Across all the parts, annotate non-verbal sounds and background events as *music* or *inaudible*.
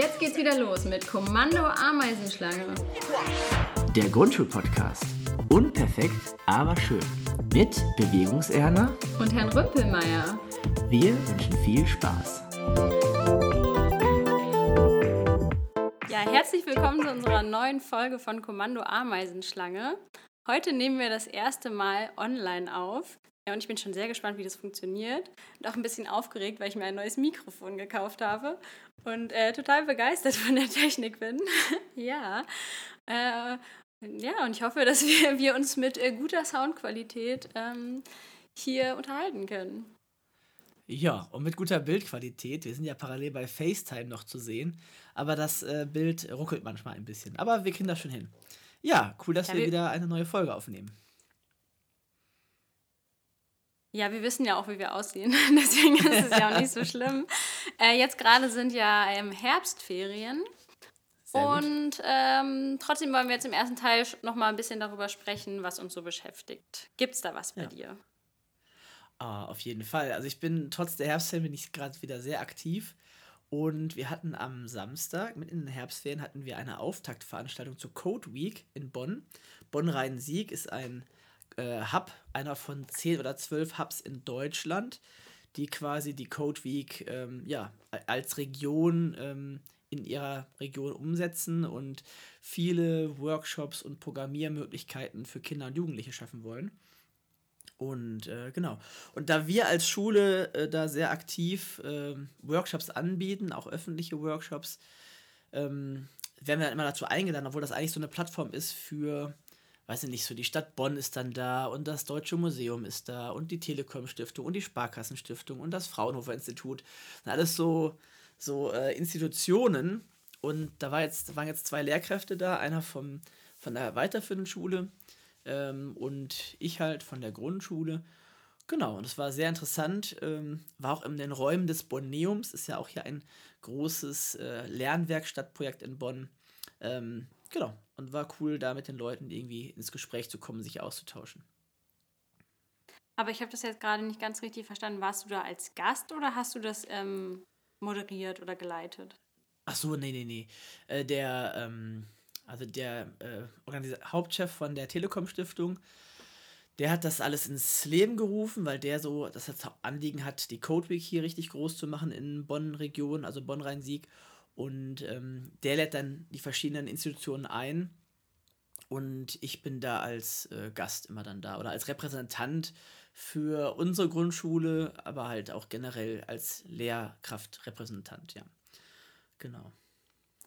Jetzt geht's wieder los mit Kommando Ameisenschlange. Der Grundschulpodcast. Unperfekt, aber schön. Mit Bewegungserna und Herrn Rüppelmeier. Wir wünschen viel Spaß. Ja, herzlich willkommen zu unserer neuen Folge von Kommando Ameisenschlange. Heute nehmen wir das erste Mal online auf. Ja, und ich bin schon sehr gespannt, wie das funktioniert. Und auch ein bisschen aufgeregt, weil ich mir ein neues Mikrofon gekauft habe. Und äh, total begeistert von der Technik bin. *laughs* ja. Äh, ja, und ich hoffe, dass wir, wir uns mit äh, guter Soundqualität ähm, hier unterhalten können. Ja, und mit guter Bildqualität. Wir sind ja parallel bei FaceTime noch zu sehen. Aber das äh, Bild ruckelt manchmal ein bisschen. Aber wir kriegen das schon hin. Ja, cool, dass ja, wir, wir wieder eine neue Folge aufnehmen. Ja, wir wissen ja auch, wie wir aussehen. *laughs* Deswegen ist es ja auch nicht so schlimm. Äh, jetzt gerade sind ja ähm, Herbstferien. und ähm, trotzdem wollen wir jetzt im ersten Teil noch mal ein bisschen darüber sprechen, was uns so beschäftigt. Gibt es da was bei ja. dir? Ah, auf jeden Fall. Also ich bin trotz der Herbstferien bin ich gerade wieder sehr aktiv. Und wir hatten am Samstag, mitten in den Herbstferien, hatten wir eine Auftaktveranstaltung zur Code Week in Bonn. Bonn-Rhein-Sieg ist ein äh, Hub, einer von zehn oder zwölf Hubs in Deutschland, die quasi die Code Week ähm, ja, als Region ähm, in ihrer Region umsetzen und viele Workshops und Programmiermöglichkeiten für Kinder und Jugendliche schaffen wollen. Und äh, genau. Und da wir als Schule äh, da sehr aktiv äh, Workshops anbieten, auch öffentliche Workshops, ähm, werden wir dann immer dazu eingeladen, obwohl das eigentlich so eine Plattform ist für weiß ich nicht, so die Stadt Bonn ist dann da und das Deutsche Museum ist da und die Telekom Stiftung und die Sparkassenstiftung und das Fraunhofer Institut. Alles so, so äh, Institutionen. Und da war jetzt, waren jetzt zwei Lehrkräfte da, einer vom, von der weiterführenden Schule ähm, und ich halt von der Grundschule. Genau, und es war sehr interessant. Ähm, war auch in den Räumen des Bonneums, ist ja auch hier ein großes äh, Lernwerkstattprojekt in Bonn. Ähm, genau, und war cool, da mit den Leuten irgendwie ins Gespräch zu kommen, sich auszutauschen. Aber ich habe das jetzt gerade nicht ganz richtig verstanden. Warst du da als Gast oder hast du das ähm, moderiert oder geleitet? Ach so, nee, nee, nee. Äh, der, ähm, also der äh, Hauptchef von der Telekom Stiftung, der hat das alles ins Leben gerufen, weil der so das Anliegen hat, die Code Week hier richtig groß zu machen in Bonn-Region, also Bonn-Rhein-Sieg. Und ähm, der lädt dann die verschiedenen Institutionen ein. Und ich bin da als äh, Gast immer dann da oder als Repräsentant für unsere Grundschule, aber halt auch generell als Lehrkraftrepräsentant, ja. Genau.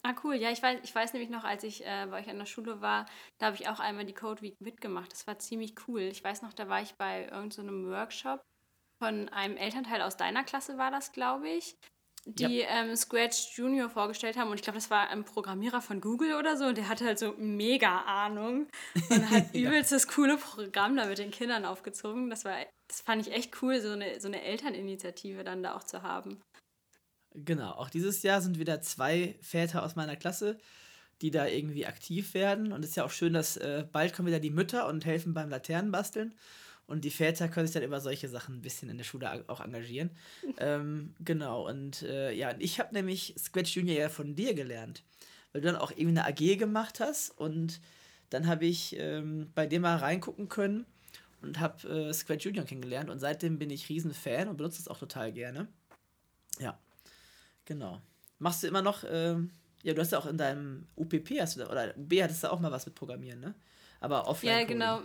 Ah, cool. Ja, ich weiß, ich weiß nämlich noch, als ich äh, bei euch an der Schule war, da habe ich auch einmal die Code Week mitgemacht. Das war ziemlich cool. Ich weiß noch, da war ich bei irgendeinem so Workshop von einem Elternteil aus deiner Klasse, war das, glaube ich die ja. ähm, Scratch Junior vorgestellt haben. Und ich glaube, das war ein Programmierer von Google oder so. Und der hatte halt so mega Ahnung und *laughs* hat übelst ja. das coole Programm da mit den Kindern aufgezogen. Das war, das fand ich echt cool, so eine, so eine Elterninitiative dann da auch zu haben. Genau, auch dieses Jahr sind wieder zwei Väter aus meiner Klasse, die da irgendwie aktiv werden. Und es ist ja auch schön, dass äh, bald kommen wieder die Mütter und helfen beim Laternenbasteln. Und die Väter können sich dann über solche Sachen ein bisschen in der Schule auch engagieren. *laughs* ähm, genau, und äh, ja, ich habe nämlich Scratch Junior ja von dir gelernt, weil du dann auch irgendwie eine AG gemacht hast und dann habe ich ähm, bei dir mal reingucken können und habe äh, Scratch Junior kennengelernt und seitdem bin ich riesen Fan und benutze es auch total gerne. Ja, genau. Machst du immer noch, ähm, ja, du hast ja auch in deinem UPP, hast du, oder UB hattest du auch mal was mit Programmieren, ne? Aber offline. Ja, genau.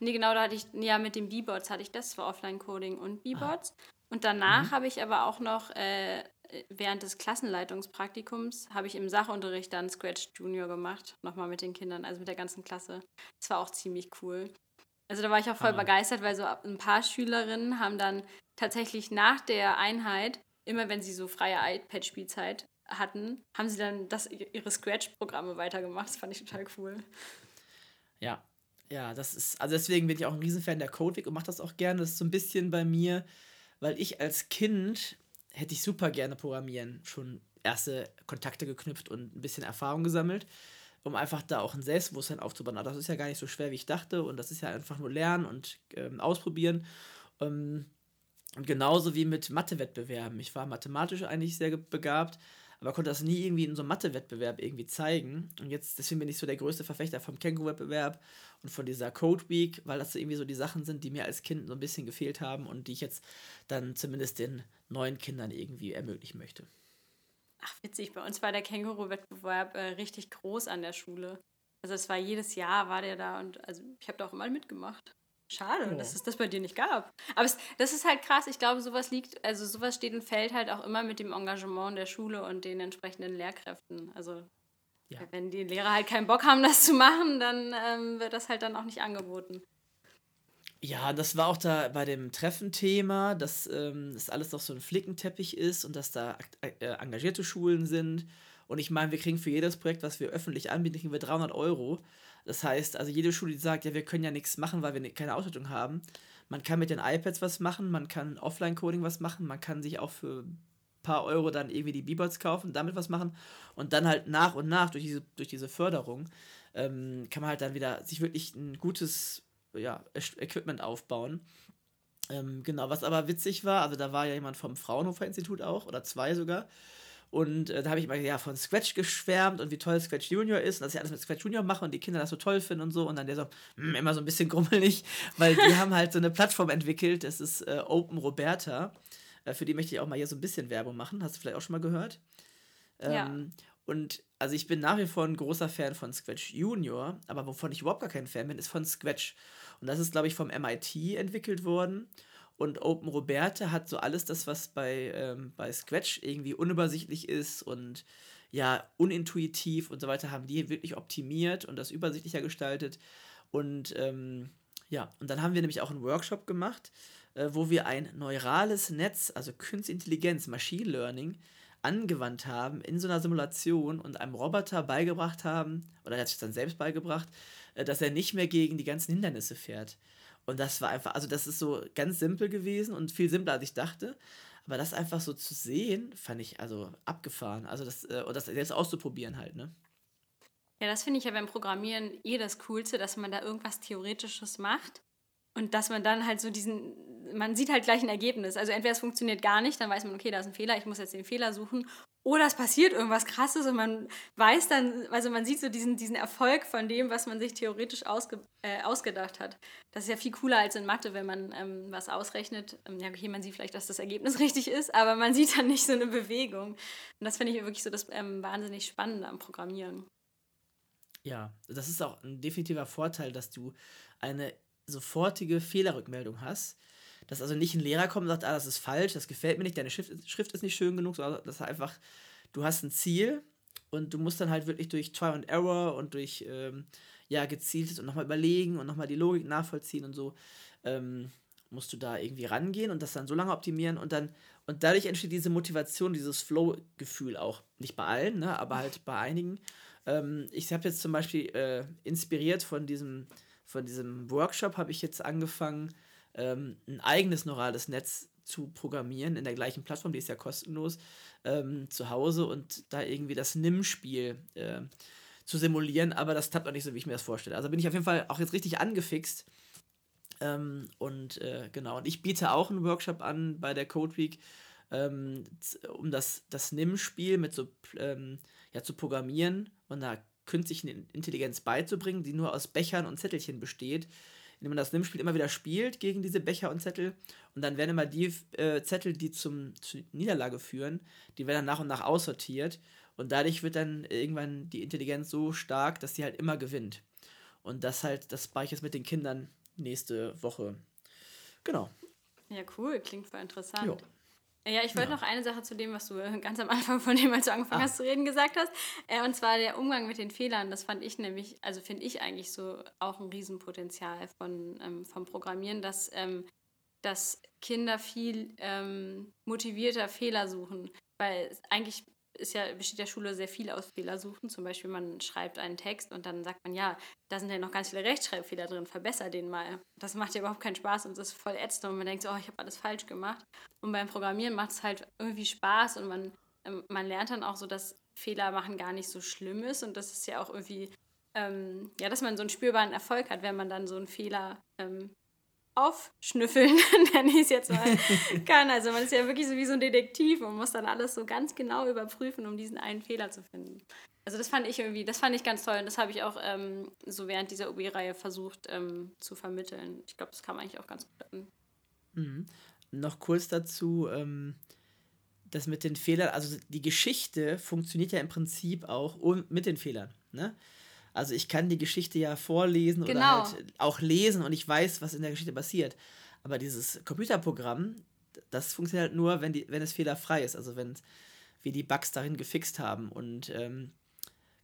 Nee, genau, da hatte ich, ja, mit den B-Boards hatte ich das, für Offline-Coding und B-Boards. Und danach mhm. habe ich aber auch noch, äh, während des Klassenleitungspraktikums, habe ich im Sachunterricht dann Scratch Junior gemacht, nochmal mit den Kindern, also mit der ganzen Klasse. Das war auch ziemlich cool. Also da war ich auch voll ah. begeistert, weil so ein paar Schülerinnen haben dann tatsächlich nach der Einheit, immer wenn sie so freie iPad-Spielzeit hatten, haben sie dann das, ihre Scratch-Programme weitergemacht. Das fand ich total cool. Ja, ja, das ist, also deswegen bin ich auch ein Riesenfan der Codewig und mache das auch gerne. Das ist so ein bisschen bei mir, weil ich als Kind hätte ich super gerne programmieren, schon erste Kontakte geknüpft und ein bisschen Erfahrung gesammelt, um einfach da auch ein Selbstbewusstsein aufzubauen. Aber das ist ja gar nicht so schwer, wie ich dachte und das ist ja einfach nur lernen und ähm, ausprobieren. Ähm, und genauso wie mit Mathewettbewerben. Ich war mathematisch eigentlich sehr begabt, aber konnte das nie irgendwie in so einem Mathe-Wettbewerb irgendwie zeigen. Und jetzt, deswegen bin ich so der größte Verfechter vom Känguru-Wettbewerb und von dieser Code Week, weil das irgendwie so die Sachen sind, die mir als Kind so ein bisschen gefehlt haben und die ich jetzt dann zumindest den neuen Kindern irgendwie ermöglichen möchte. Ach, witzig, bei uns war der Känguru-Wettbewerb äh, richtig groß an der Schule. Also es war jedes Jahr war der da und also ich habe da auch immer mitgemacht. Schade, oh. dass es das bei dir nicht gab. Aber es, das ist halt krass. Ich glaube, sowas liegt, also sowas steht und fällt halt auch immer mit dem Engagement der Schule und den entsprechenden Lehrkräften. Also ja. wenn die Lehrer halt keinen Bock haben, das zu machen, dann ähm, wird das halt dann auch nicht angeboten. Ja, das war auch da bei dem Treffenthema, dass ähm, das alles doch so ein Flickenteppich ist und dass da äh, engagierte Schulen sind. Und ich meine, wir kriegen für jedes Projekt, was wir öffentlich anbieten, kriegen wir 300 Euro. Das heißt, also jede Schule, die sagt, ja, wir können ja nichts machen, weil wir keine Ausstattung haben. Man kann mit den iPads was machen, man kann Offline-Coding was machen, man kann sich auch für ein paar Euro dann irgendwie die B-Bots kaufen, damit was machen und dann halt nach und nach durch diese, durch diese Förderung ähm, kann man halt dann wieder sich wirklich ein gutes ja, Equipment aufbauen. Ähm, genau, was aber witzig war, also da war ja jemand vom Fraunhofer Institut auch, oder zwei sogar, und äh, da habe ich immer ja, von Scratch geschwärmt und wie toll Scratch Junior ist und dass ich alles mit Scratch Junior mache und die Kinder das so toll finden und so. Und dann der so, mh, hm, immer so ein bisschen *laughs* grummelig, weil die haben halt so eine Plattform entwickelt, das ist äh, Open Roberta. Äh, für die möchte ich auch mal hier so ein bisschen Werbung machen. Hast du vielleicht auch schon mal gehört? Ähm, ja. Und also ich bin nach wie vor ein großer Fan von Scratch Junior, aber wovon ich überhaupt gar kein Fan bin, ist von Scratch. Und das ist, glaube ich, vom MIT entwickelt worden. Und Open Roberta hat so alles das, was bei, ähm, bei Scratch irgendwie unübersichtlich ist und ja, unintuitiv und so weiter, haben die wirklich optimiert und das übersichtlicher gestaltet. Und ähm, ja, und dann haben wir nämlich auch einen Workshop gemacht, äh, wo wir ein neurales Netz, also Künstliche Intelligenz, Machine Learning, angewandt haben in so einer Simulation und einem Roboter beigebracht haben, oder er hat sich dann selbst beigebracht, äh, dass er nicht mehr gegen die ganzen Hindernisse fährt. Und das war einfach, also das ist so ganz simpel gewesen und viel simpler, als ich dachte. Aber das einfach so zu sehen, fand ich also abgefahren. Also das, äh, das selbst auszuprobieren halt, ne? Ja, das finde ich ja beim Programmieren eh das Coolste, dass man da irgendwas Theoretisches macht und dass man dann halt so diesen, man sieht halt gleich ein Ergebnis. Also entweder es funktioniert gar nicht, dann weiß man, okay, da ist ein Fehler, ich muss jetzt den Fehler suchen. Oder es passiert irgendwas Krasses und man weiß dann, also man sieht so diesen, diesen Erfolg von dem, was man sich theoretisch ausge, äh, ausgedacht hat. Das ist ja viel cooler als in Mathe, wenn man ähm, was ausrechnet. Ähm, ja, okay, man sieht vielleicht, dass das Ergebnis *laughs* richtig ist, aber man sieht dann nicht so eine Bewegung. Und das finde ich wirklich so das ähm, wahnsinnig Spannende am Programmieren. Ja, das ist auch ein definitiver Vorteil, dass du eine sofortige Fehlerrückmeldung hast. Dass also nicht ein Lehrer kommt und sagt, ah, das ist falsch, das gefällt mir nicht, deine Schrift, Schrift ist nicht schön genug, sondern dass einfach, du hast ein Ziel und du musst dann halt wirklich durch Try and Error und durch ähm, ja, gezieltes und nochmal überlegen und nochmal die Logik nachvollziehen und so, ähm, musst du da irgendwie rangehen und das dann so lange optimieren und dann, und dadurch entsteht diese Motivation, dieses Flow-Gefühl auch. Nicht bei allen, ne, aber halt bei einigen. Ähm, ich habe jetzt zum Beispiel äh, inspiriert von diesem, von diesem Workshop habe ich jetzt angefangen, ähm, ein eigenes neurales Netz zu programmieren in der gleichen Plattform, die ist ja kostenlos, ähm, zu Hause und da irgendwie das NIM-Spiel äh, zu simulieren, aber das klappt auch nicht so, wie ich mir das vorstelle. Also bin ich auf jeden Fall auch jetzt richtig angefixt. Ähm, und äh, genau, und ich biete auch einen Workshop an bei der Code Week, ähm, um das, das NIM-Spiel mit so ähm, ja, zu programmieren und da künstliche Intelligenz beizubringen, die nur aus Bechern und Zettelchen besteht, indem man das NIM-Spiel immer wieder spielt gegen diese Becher und Zettel. Und dann werden immer die äh, Zettel, die zum, zur Niederlage führen, die werden dann nach und nach aussortiert. Und dadurch wird dann irgendwann die Intelligenz so stark, dass sie halt immer gewinnt. Und das halt, das mache ich jetzt mit den Kindern nächste Woche. Genau. Ja, cool, klingt voll interessant. Jo. Ja, ich wollte ja. noch eine Sache zu dem, was du ganz am Anfang von dem, als du angefangen ah. hast zu reden, gesagt hast. Äh, und zwar der Umgang mit den Fehlern. Das fand ich nämlich, also finde ich eigentlich so auch ein Riesenpotenzial von, ähm, vom Programmieren, dass, ähm, dass Kinder viel ähm, motivierter Fehler suchen. Weil eigentlich ist ja, besteht der Schule sehr viel aus Fehlersuchen. Zum Beispiel, man schreibt einen Text und dann sagt man, ja, da sind ja noch ganz viele Rechtschreibfehler drin, verbessere den mal. Das macht ja überhaupt keinen Spaß und das ist voll ätzend und man denkt so, oh, ich habe alles falsch gemacht. Und beim Programmieren macht es halt irgendwie Spaß und man, ähm, man lernt dann auch so, dass Fehler machen gar nicht so schlimm ist und das ist ja auch irgendwie, ähm, ja, dass man so einen spürbaren Erfolg hat, wenn man dann so einen Fehler ähm, aufschnüffeln, *laughs* nenne ich es jetzt mal, *laughs* kann. Also man ist ja wirklich so wie so ein Detektiv und muss dann alles so ganz genau überprüfen, um diesen einen Fehler zu finden. Also das fand ich irgendwie, das fand ich ganz toll und das habe ich auch ähm, so während dieser OB-Reihe versucht ähm, zu vermitteln. Ich glaube, das kam eigentlich auch ganz gut an. Mhm. Noch kurz dazu, ähm, das mit den Fehlern, also die Geschichte funktioniert ja im Prinzip auch mit den Fehlern. Ne? Also ich kann die Geschichte ja vorlesen genau. oder halt auch lesen und ich weiß, was in der Geschichte passiert. Aber dieses Computerprogramm, das funktioniert halt nur, wenn, die, wenn es fehlerfrei ist, also wenn wir die Bugs darin gefixt haben. Und ähm,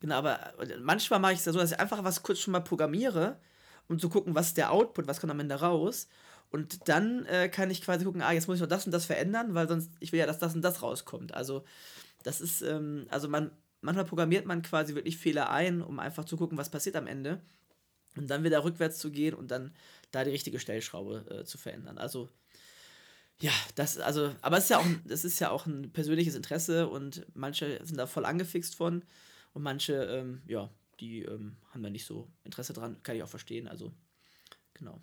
genau, aber manchmal mache ich es ja so, dass ich einfach was kurz schon mal programmiere, um zu gucken, was ist der Output, was kommt am Ende raus. Und dann äh, kann ich quasi gucken, ah, jetzt muss ich noch das und das verändern, weil sonst, ich will ja, dass das und das rauskommt. Also, das ist, ähm, also man, manchmal programmiert man quasi wirklich Fehler ein, um einfach zu gucken, was passiert am Ende. Und dann wieder rückwärts zu gehen und dann da die richtige Stellschraube äh, zu verändern. Also, ja, das, also, aber es ist ja auch, das ist ja auch ein persönliches Interesse und manche sind da voll angefixt von und manche, ähm, ja, die ähm, haben da nicht so Interesse dran, kann ich auch verstehen. Also, genau.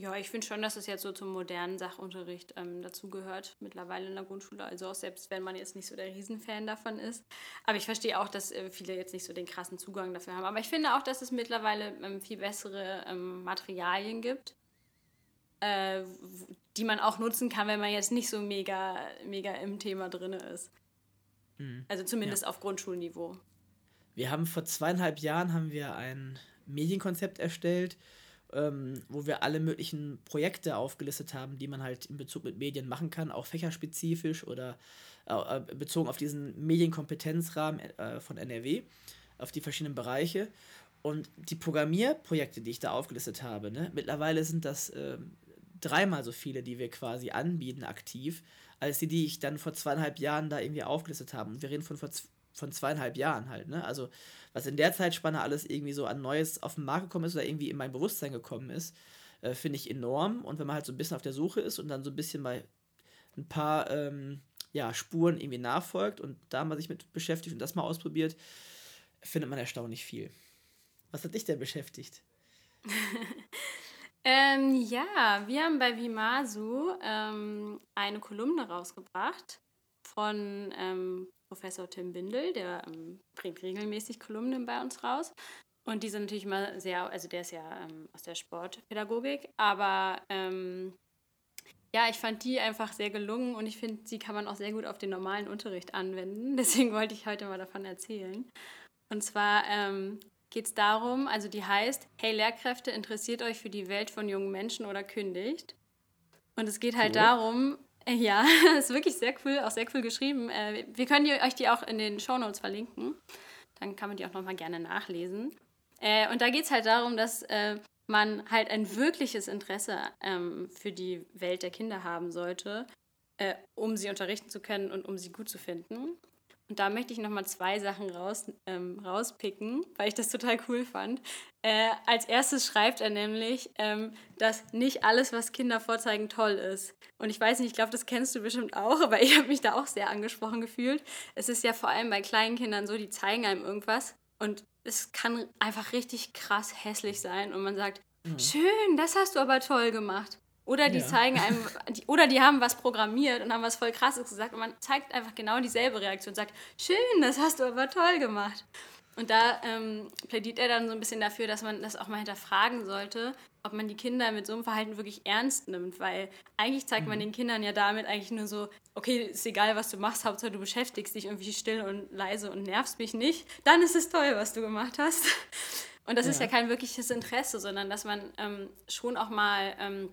Ja, ich finde schon, dass es jetzt so zum modernen Sachunterricht ähm, dazugehört, mittlerweile in der Grundschule. Also auch selbst wenn man jetzt nicht so der Riesenfan davon ist. Aber ich verstehe auch, dass äh, viele jetzt nicht so den krassen Zugang dafür haben. Aber ich finde auch, dass es mittlerweile ähm, viel bessere ähm, Materialien gibt, äh, die man auch nutzen kann, wenn man jetzt nicht so mega, mega im Thema drin ist. Mhm. Also zumindest ja. auf Grundschulniveau. Wir haben vor zweieinhalb Jahren haben wir ein Medienkonzept erstellt, ähm, wo wir alle möglichen Projekte aufgelistet haben, die man halt in Bezug mit Medien machen kann, auch fächerspezifisch oder äh, bezogen auf diesen Medienkompetenzrahmen äh, von NRW, auf die verschiedenen Bereiche. Und die Programmierprojekte, die ich da aufgelistet habe, ne, mittlerweile sind das äh, dreimal so viele, die wir quasi anbieten aktiv, als die, die ich dann vor zweieinhalb Jahren da irgendwie aufgelistet habe. Und wir reden von vor von zweieinhalb Jahren halt, ne? Also, was in der Zeitspanne alles irgendwie so an Neues auf den Markt gekommen ist oder irgendwie in mein Bewusstsein gekommen ist, äh, finde ich enorm. Und wenn man halt so ein bisschen auf der Suche ist und dann so ein bisschen bei ein paar ähm, ja, Spuren irgendwie nachfolgt und da mal sich mit beschäftigt und das mal ausprobiert, findet man erstaunlich viel. Was hat dich denn beschäftigt? *laughs* ähm, ja, wir haben bei Vimasu ähm, eine Kolumne rausgebracht von ähm, Professor Tim Bindel, der ähm, bringt regelmäßig Kolumnen bei uns raus. Und die sind natürlich mal sehr, also der ist ja ähm, aus der Sportpädagogik, aber ähm, ja, ich fand die einfach sehr gelungen und ich finde, sie kann man auch sehr gut auf den normalen Unterricht anwenden. *laughs* Deswegen wollte ich heute mal davon erzählen. Und zwar ähm, geht es darum, also die heißt, hey Lehrkräfte, interessiert euch für die Welt von jungen Menschen oder kündigt? Und es geht halt cool. darum, ja, *laughs* ist wirklich sehr cool, auch sehr cool geschrieben. Äh, wir können euch die auch in den Shownotes verlinken. Dann kann man die auch nochmal gerne nachlesen. Äh, und da geht es halt darum, dass man halt ein wirkliches Interesse ähm, für die Welt der Kinder haben sollte, um sie unterrichten zu können und um sie gut zu finden. Und da möchte ich nochmal zwei Sachen raus, ähm, rauspicken, weil ich das total cool fand. Äh, als erstes schreibt er nämlich, ähm, dass nicht alles, was Kinder vorzeigen, toll ist. Und ich weiß nicht, ich glaube, das kennst du bestimmt auch, *laughs* aber ich habe mich da auch sehr angesprochen gefühlt. Es ist ja vor allem bei kleinen Kindern so, die zeigen einem irgendwas und es kann einfach richtig krass hässlich sein und man sagt, mhm. schön, das hast du aber toll gemacht. Oder die ja. zeigen einem, die, oder die haben was programmiert und haben was voll krasses gesagt und man zeigt einfach genau dieselbe Reaktion und sagt, schön, das hast du aber toll gemacht. Und da ähm, plädiert er dann so ein bisschen dafür, dass man das auch mal hinterfragen sollte, ob man die Kinder mit so einem Verhalten wirklich ernst nimmt, weil eigentlich zeigt man mhm. den Kindern ja damit eigentlich nur so, okay, ist egal, was du machst, Hauptsache du beschäftigst dich irgendwie still und leise und nervst mich nicht, dann ist es toll, was du gemacht hast. Und das ja. ist ja kein wirkliches Interesse, sondern dass man ähm, schon auch mal ähm,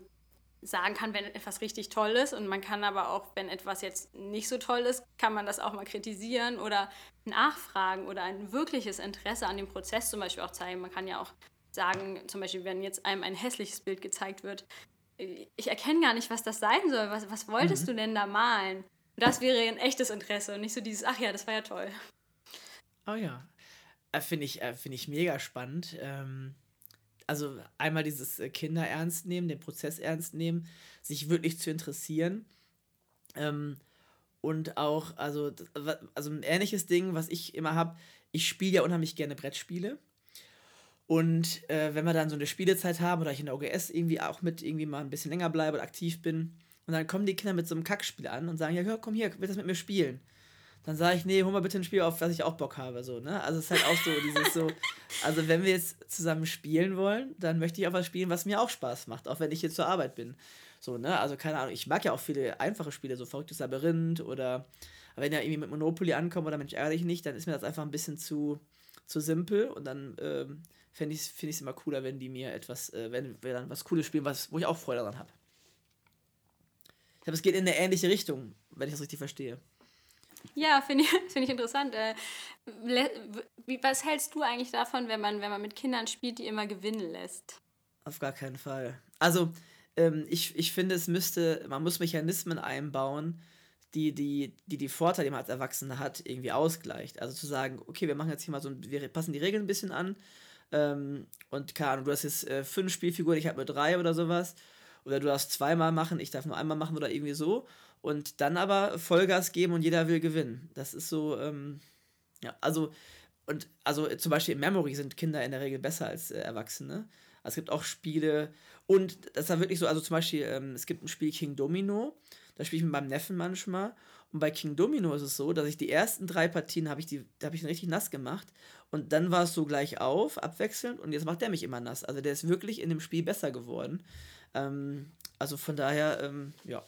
sagen kann, wenn etwas richtig toll ist. Und man kann aber auch, wenn etwas jetzt nicht so toll ist, kann man das auch mal kritisieren oder nachfragen oder ein wirkliches Interesse an dem Prozess zum Beispiel auch zeigen. Man kann ja auch sagen, zum Beispiel, wenn jetzt einem ein hässliches Bild gezeigt wird, ich erkenne gar nicht, was das sein soll. Was, was wolltest mhm. du denn da malen? Das wäre ein echtes Interesse und nicht so dieses, ach ja, das war ja toll. Oh ja. Äh, Finde ich, äh, find ich mega spannend. Ähm also einmal dieses äh, Kinder ernst nehmen, den Prozess ernst nehmen, sich wirklich zu interessieren. Ähm, und auch, also, also ein ähnliches Ding, was ich immer habe, ich spiele ja unheimlich gerne Brettspiele. Und äh, wenn wir dann so eine Spielezeit haben oder ich in der OGS irgendwie auch mit irgendwie mal ein bisschen länger bleibe oder aktiv bin, und dann kommen die Kinder mit so einem Kackspiel an und sagen, ja, komm hier, willst du das mit mir spielen? Dann sage ich, nee, hol mal bitte ein Spiel auf, was ich auch Bock habe. So, ne? Also es ist halt auch so dieses so, also wenn wir jetzt zusammen spielen wollen, dann möchte ich auch was spielen, was mir auch Spaß macht, auch wenn ich jetzt zur Arbeit bin. So, ne? Also keine Ahnung, ich mag ja auch viele einfache Spiele, so verrücktes Labyrinth oder wenn er irgendwie mit Monopoly ankommt oder Mensch dich nicht, dann ist mir das einfach ein bisschen zu, zu simpel und dann ähm, finde ich es find immer cooler, wenn die mir etwas, äh, wenn wir dann was Cooles spielen, was, wo ich auch Freude daran habe. Ich glaube, es geht in eine ähnliche Richtung, wenn ich das richtig verstehe. Ja, finde ich, *laughs* find ich interessant. Äh, was hältst du eigentlich davon, wenn man, wenn man mit Kindern spielt, die immer gewinnen lässt? Auf gar keinen Fall. Also, ähm, ich, ich finde, es müsste, man muss Mechanismen einbauen, die die, die, die Vorteile, die man als Erwachsener hat, irgendwie ausgleicht. Also zu sagen, okay, wir machen jetzt hier mal so, wir passen die Regeln ein bisschen an. Ähm, und keine Ahnung, du hast jetzt äh, fünf Spielfiguren, ich habe nur drei oder sowas. Oder du darfst zweimal machen, ich darf nur einmal machen oder irgendwie so und dann aber Vollgas geben und jeder will gewinnen. Das ist so, ähm, ja, also, und also zum Beispiel in Memory sind Kinder in der Regel besser als äh, Erwachsene. Es gibt auch Spiele, und das war wirklich so, also zum Beispiel, ähm, es gibt ein Spiel King Domino, da spiele ich mit meinem Neffen manchmal. Und bei King Domino ist es so, dass ich die ersten drei Partien habe ich die, da habe ich ihn richtig nass gemacht. Und dann war es so gleich auf, abwechselnd, und jetzt macht der mich immer nass. Also der ist wirklich in dem Spiel besser geworden. Ähm, also von daher, ähm, ja.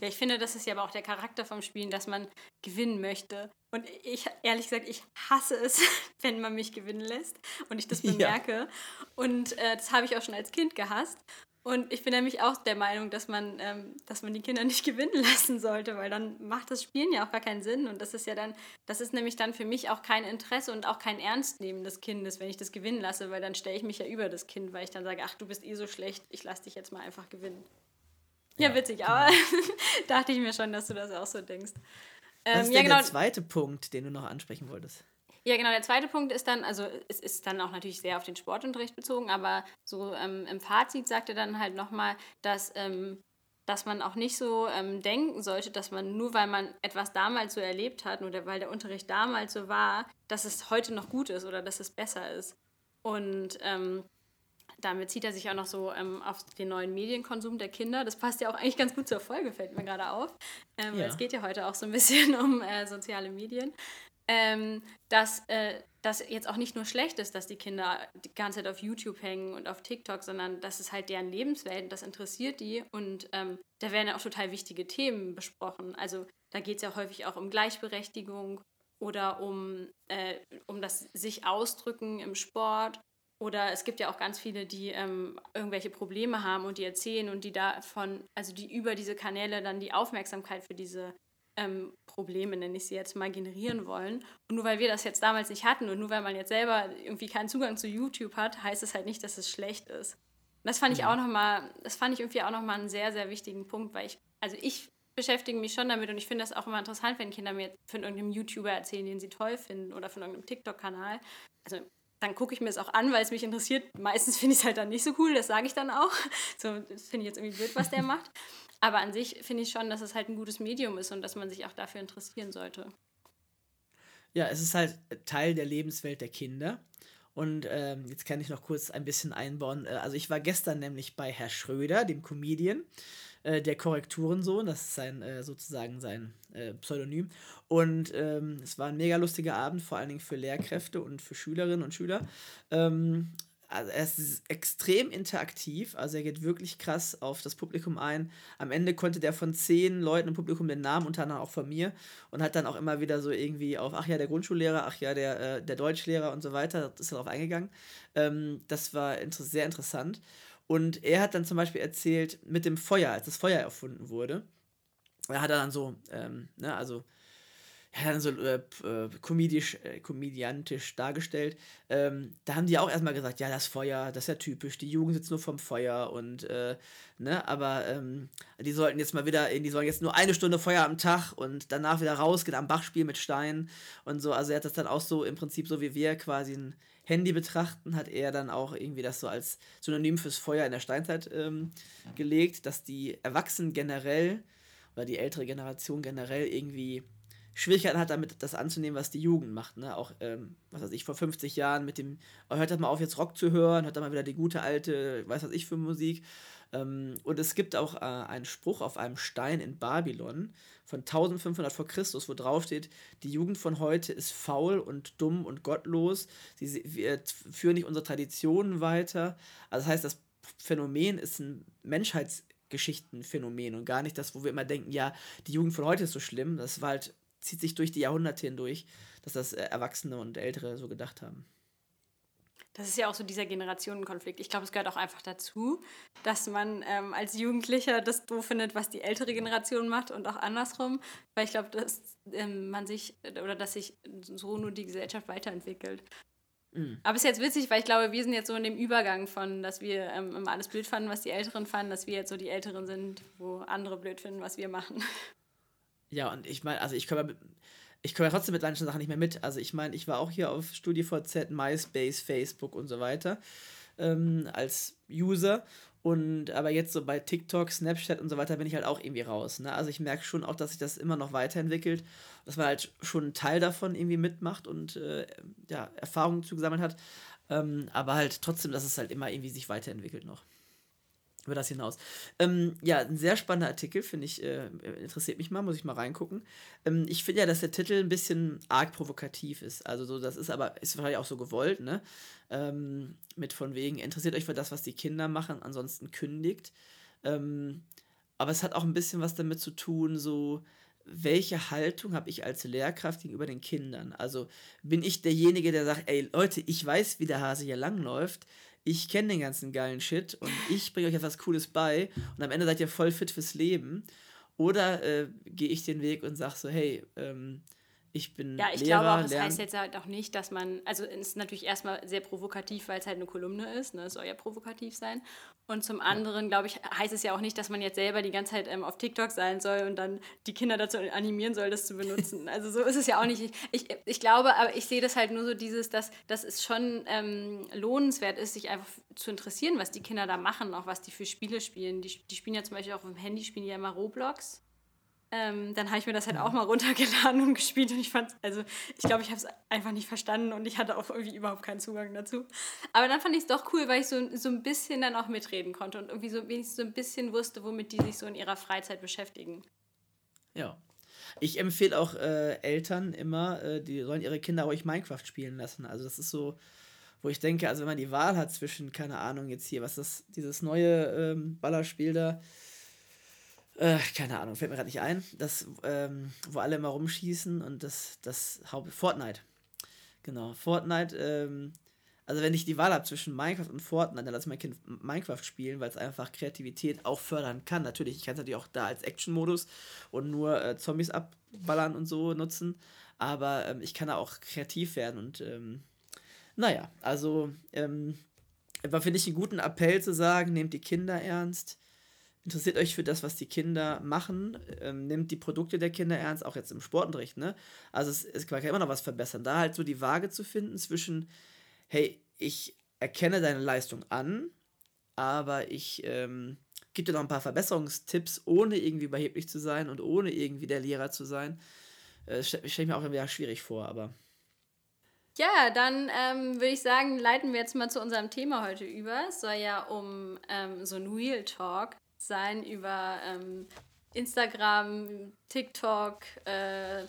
Ja, ich finde, das ist ja aber auch der Charakter vom Spielen, dass man gewinnen möchte. Und ich, ehrlich gesagt, ich hasse es, *laughs* wenn man mich gewinnen lässt und ich das *laughs* bemerke. Ja. Und äh, das habe ich auch schon als Kind gehasst. Und ich bin nämlich auch der Meinung, dass man, ähm, dass man die Kinder nicht *laughs* gewinnen lassen sollte, weil dann macht das Spielen ja auch gar keinen Sinn. Und das ist ja dann, das ist nämlich dann für mich auch kein Interesse und auch kein Ernstnehmen des Kindes, wenn ich das gewinnen lasse, weil dann stelle ich mich ja über das Kind, weil ich dann sage, ach, du bist eh so schlecht, ich lasse dich jetzt mal einfach gewinnen. Ja, ja witzig, aber genau. *laughs* dachte ich mir schon, dass du das auch so denkst. Ähm, Was ist ja, genau. der zweite Punkt, den du noch ansprechen wolltest? Ja, genau. Der zweite Punkt ist dann, also es ist dann auch natürlich sehr auf den Sportunterricht bezogen, aber so ähm, im Fazit sagt er dann halt nochmal, dass, ähm, dass man auch nicht so ähm, denken sollte, dass man nur weil man etwas damals so erlebt hat oder weil der Unterricht damals so war, dass es heute noch gut ist oder dass es besser ist. Und damit zieht er sich auch noch so ähm, auf den neuen Medienkonsum der Kinder. Das passt ja auch eigentlich ganz gut zur Folge, fällt mir gerade auf. Ähm, ja. Es geht ja heute auch so ein bisschen *laughs* um äh, soziale Medien. Ähm, dass äh, das jetzt auch nicht nur schlecht ist, dass die Kinder die ganze Zeit auf YouTube hängen und auf TikTok, sondern das ist halt deren Lebenswelt, das interessiert die und ähm, da werden ja auch total wichtige Themen besprochen. Also da geht es ja häufig auch um Gleichberechtigung oder um, äh, um das sich ausdrücken im Sport oder es gibt ja auch ganz viele, die ähm, irgendwelche Probleme haben und die erzählen und die davon, also die über diese Kanäle dann die Aufmerksamkeit für diese ähm, Probleme, nenne ich sie jetzt mal, generieren wollen. Und nur weil wir das jetzt damals nicht hatten und nur weil man jetzt selber irgendwie keinen Zugang zu YouTube hat, heißt es halt nicht, dass es schlecht ist. Und das fand ich mhm. auch nochmal, das fand ich irgendwie auch nochmal einen sehr, sehr wichtigen Punkt, weil ich, also ich beschäftige mich schon damit und ich finde das auch immer interessant, wenn Kinder mir von irgendeinem YouTuber erzählen, den sie toll finden oder von irgendeinem TikTok-Kanal. Also dann gucke ich mir es auch an, weil es mich interessiert. Meistens finde ich es halt dann nicht so cool, das sage ich dann auch. *laughs* So, finde ich jetzt irgendwie blöd, was der macht. Aber an sich finde ich schon, dass es halt ein gutes Medium ist und dass man sich auch dafür interessieren sollte. Ja, es ist halt Teil der Lebenswelt der Kinder. Und ähm, jetzt kann ich noch kurz ein bisschen einbauen. Äh, also ich war gestern nämlich bei Herr Schröder, dem Comedian. Äh, der Korrekturensohn, das ist sein, äh, sozusagen sein äh, Pseudonym. Und ähm, es war ein mega lustiger Abend, vor allen Dingen für Lehrkräfte und für Schülerinnen und Schüler. Ähm, also er ist extrem interaktiv, also er geht wirklich krass auf das Publikum ein. Am Ende konnte der von zehn Leuten im Publikum den Namen, unter anderem auch von mir, und hat dann auch immer wieder so irgendwie auf, ach ja, der Grundschullehrer, ach ja, der, äh, der Deutschlehrer und so weiter, ist darauf eingegangen. Ähm, das war inter sehr interessant. Und er hat dann zum Beispiel erzählt, mit dem Feuer, als das Feuer erfunden wurde, er hat dann so, ähm, ne, also, er hat dann so äh, äh, komedisch, äh, komödiantisch dargestellt. Ähm, da haben die auch erstmal gesagt, ja, das Feuer, das ist ja typisch, die Jugend sitzt nur vom Feuer und, äh, ne, aber ähm, die sollten jetzt mal wieder, die sollen jetzt nur eine Stunde Feuer am Tag und danach wieder rausgehen, am Bach spielen mit Steinen und so. Also er hat das dann auch so im Prinzip so wie wir quasi ein Handy betrachten, hat er dann auch irgendwie das so als Synonym fürs Feuer in der Steinzeit ähm, gelegt, dass die Erwachsenen generell oder die ältere Generation generell irgendwie Schwierigkeiten hat damit, das anzunehmen, was die Jugend macht. Ne? Auch, ähm, was weiß ich, vor 50 Jahren mit dem, oh, hört doch mal auf, jetzt Rock zu hören, hört doch mal wieder die gute alte, weiß was ich für Musik. Ähm, und es gibt auch äh, einen Spruch auf einem Stein in Babylon von 1500 vor Christus, wo drauf steht, die Jugend von heute ist faul und dumm und gottlos, sie, führen nicht unsere Traditionen weiter. Also das heißt, das Phänomen ist ein Menschheitsgeschichtenphänomen und gar nicht das, wo wir immer denken, ja, die Jugend von heute ist so schlimm. Das war halt, zieht sich durch die Jahrhunderte hindurch, dass das äh, Erwachsene und Ältere so gedacht haben. Das ist ja auch so dieser Generationenkonflikt. Ich glaube, es gehört auch einfach dazu, dass man ähm, als Jugendlicher das doof findet, was die ältere Generation macht und auch andersrum. Weil ich glaube, dass ähm, man sich oder dass sich so nur die Gesellschaft weiterentwickelt. Mhm. Aber es ist jetzt witzig, weil ich glaube, wir sind jetzt so in dem Übergang von, dass wir ähm, immer alles blöd fanden, was die Älteren fanden, dass wir jetzt so die Älteren sind, wo andere blöd finden, was wir machen. Ja, und ich meine, also ich komme ich komme ja trotzdem mit manchen Sachen nicht mehr mit. Also ich meine, ich war auch hier auf StudiVZ, MySpace, Facebook und so weiter ähm, als User. Und aber jetzt so bei TikTok, Snapchat und so weiter bin ich halt auch irgendwie raus. Ne? Also ich merke schon auch, dass sich das immer noch weiterentwickelt, dass man halt schon einen Teil davon irgendwie mitmacht und äh, ja, Erfahrungen zugesammelt hat. Ähm, aber halt trotzdem, dass es halt immer irgendwie sich weiterentwickelt noch über das hinaus. Ähm, ja, ein sehr spannender Artikel, finde ich, äh, interessiert mich mal, muss ich mal reingucken. Ähm, ich finde ja, dass der Titel ein bisschen arg provokativ ist. Also so, das ist aber, ist wahrscheinlich auch so gewollt, ne? Ähm, mit von wegen, interessiert euch für das, was die Kinder machen, ansonsten kündigt. Ähm, aber es hat auch ein bisschen was damit zu tun, so, welche Haltung habe ich als Lehrkraft gegenüber den Kindern? Also bin ich derjenige, der sagt, ey Leute, ich weiß, wie der Hase hier langläuft, ich kenne den ganzen geilen Shit und ich bringe euch etwas Cooles bei und am Ende seid ihr voll fit fürs Leben. Oder äh, gehe ich den Weg und sage so, hey, ähm, ich bin Ja, ich Lehrer, glaube auch, das heißt jetzt halt auch nicht, dass man, also es ist natürlich erstmal sehr provokativ, weil es halt eine Kolumne ist, ne? es soll ja provokativ sein. Und zum anderen, glaube ich, heißt es ja auch nicht, dass man jetzt selber die ganze Zeit ähm, auf TikTok sein soll und dann die Kinder dazu animieren soll, das zu benutzen. *laughs* Also so ist es ja auch nicht. Ich, ich glaube, aber ich sehe das halt nur so dieses, dass, dass es schon ähm, lohnenswert ist, sich einfach zu interessieren, was die Kinder da machen, auch was die für Spiele spielen. Die, die spielen ja zum Beispiel auch auf dem Handy, spielen ja immer Roblox. Ähm, dann habe ich mir das halt auch mal runtergeladen und gespielt und ich fand, also ich glaube, ich habe es einfach nicht verstanden und ich hatte auch irgendwie überhaupt keinen Zugang dazu. Aber dann fand ich es doch cool, weil ich so, so ein bisschen dann auch mitreden konnte und irgendwie so wenigstens so ein bisschen wusste, womit die sich so in ihrer Freizeit beschäftigen. Ja. Ich empfehle auch äh, Eltern immer, äh, die sollen ihre Kinder ruhig Minecraft spielen lassen. Also das ist so, wo ich denke, also wenn man die Wahl hat zwischen, keine Ahnung, jetzt hier, was ist dieses neue ähm, Ballerspiel da, äh, keine Ahnung, fällt mir gerade nicht ein. Das, ähm, wo alle immer rumschießen und das, das Haupt. Fortnite. Genau, Fortnite, ähm, also wenn ich die Wahl habe zwischen Minecraft und Fortnite, dann lasse ich mein Kind Minecraft spielen, weil es einfach Kreativität auch fördern kann. Natürlich, ich kann es natürlich auch da als Action-Modus und nur äh, Zombies abballern und so nutzen. Aber ähm, ich kann da auch kreativ werden und ähm, naja, also ähm, war, finde ich, einen guten Appell zu sagen, nehmt die Kinder ernst interessiert euch für das, was die Kinder machen, ähm, nimmt die Produkte der Kinder ernst, auch jetzt im Sportunterricht, ne? Also es, es kann immer noch was verbessern. Da halt so die Waage zu finden zwischen, hey, ich erkenne deine Leistung an, aber ich ähm, gebe dir noch ein paar Verbesserungstipps, ohne irgendwie überheblich zu sein und ohne irgendwie der Lehrer zu sein. Äh, stelle ich mir auch immer schwierig vor, aber. Ja, dann ähm, würde ich sagen, leiten wir jetzt mal zu unserem Thema heute über. Es soll ja um ähm, so ein Real Talk sein über ähm, Instagram, TikTok, äh,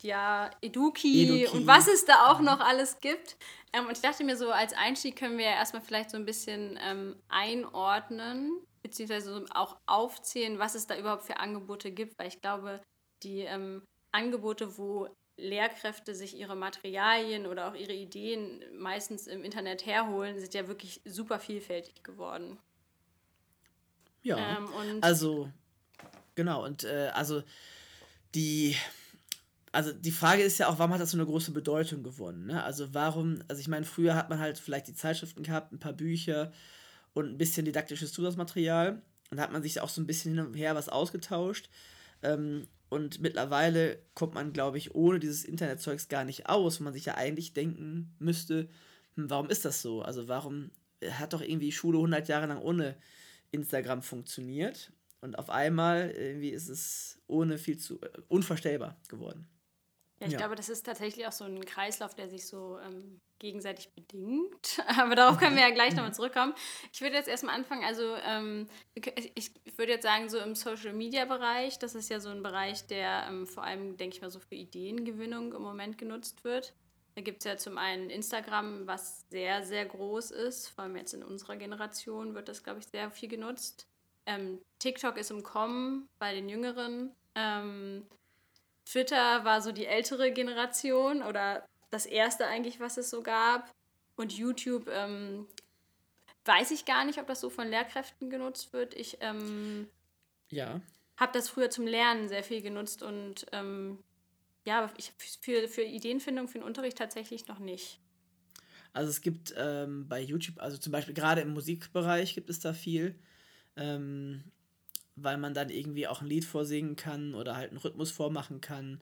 ja, Eduki, Eduki, und was es da auch noch alles gibt. Ähm, und ich dachte mir so, als Einstieg können wir ja erstmal vielleicht so ein bisschen ähm, einordnen, beziehungsweise auch aufzählen, was es da überhaupt für Angebote gibt, weil ich glaube, die ähm, Angebote, wo Lehrkräfte sich ihre Materialien oder auch ihre Ideen meistens im Internet herholen, sind ja wirklich super vielfältig geworden. Ja. Ähm, also, genau, und äh, also die. Also die Frage ist ja auch, warum hat das so eine große Bedeutung gewonnen? Ne? Also warum, also ich meine, früher hat man halt vielleicht die Zeitschriften gehabt, ein paar Bücher und ein bisschen didaktisches Zusatzmaterial. Und da hat man sich auch so ein bisschen hin und her was ausgetauscht. Ähm, und mittlerweile kommt man, glaube ich, ohne dieses Internetzeugs gar nicht aus, wo man sich ja eigentlich denken müsste, hm, warum ist das so? Also warum hat doch irgendwie Schule 100 Jahre lang ohne Instagram funktioniert. Und auf einmal irgendwie ist es ohne viel zu äh, unvorstellbar geworden. Ja, ich ja. glaube, das ist tatsächlich auch so ein Kreislauf, der sich so ähm, gegenseitig bedingt. *laughs* Aber darauf können wir ja gleich nochmal zurückkommen. Ich würde jetzt erstmal anfangen, also ähm, ich würde jetzt sagen, so im Social-Media-Bereich, das ist ja so ein Bereich, der ähm, vor allem, denke ich mal, so für Ideengewinnung im Moment genutzt wird. Da gibt es ja zum einen Instagram, was sehr, sehr groß ist. Vor allem jetzt in unserer Generation wird das, glaube ich, sehr viel genutzt. Ähm, TikTok ist im Kommen bei den Jüngeren. Ähm, Twitter war so die ältere Generation oder das erste eigentlich, was es so gab. Und YouTube ähm, weiß ich gar nicht, ob das so von Lehrkräften genutzt wird. Ich ähm, ja. habe das früher zum Lernen sehr viel genutzt und ja, ich, für, für Ideenfindung für den Unterricht tatsächlich noch nicht. Also es gibt ähm, bei YouTube, also zum Beispiel gerade im Musikbereich gibt es da viel. Ähm, weil man dann irgendwie auch ein Lied vorsingen kann oder halt einen Rhythmus vormachen kann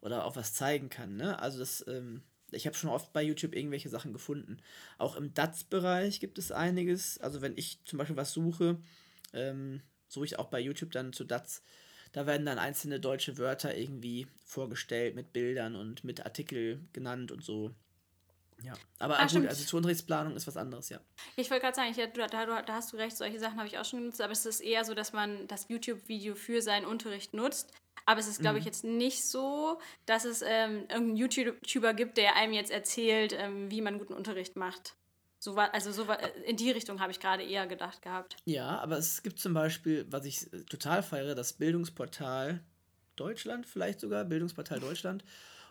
oder auch was zeigen kann. Ne? Also das, ähm, ich habe schon oft bei YouTube irgendwelche Sachen gefunden. Auch im DATS-Bereich gibt es einiges. Also wenn ich zum Beispiel was suche, ähm, suche ich auch bei YouTube dann zu DATS. Da werden dann einzelne deutsche Wörter irgendwie vorgestellt mit Bildern und mit Artikel genannt und so. Ja, aber ah, gut, also zur Unterrichtsplanung ist was anderes, ja. Ich wollte gerade sagen, ich, da, da, da, hast du recht, solche Sachen habe ich auch schon genutzt, aber es ist eher so, dass man das YouTube-Video für seinen Unterricht nutzt. Aber es ist, glaube ich, mhm. jetzt nicht so, dass es ähm, irgendeinen YouTuber gibt, der einem jetzt erzählt, ähm, wie man guten Unterricht macht. So war, also so war, äh, in die Richtung habe ich gerade eher gedacht gehabt. Ja, aber es gibt zum Beispiel, was ich äh, total feiere, das Bildungsportal Deutschland, vielleicht sogar, Bildungsportal Deutschland.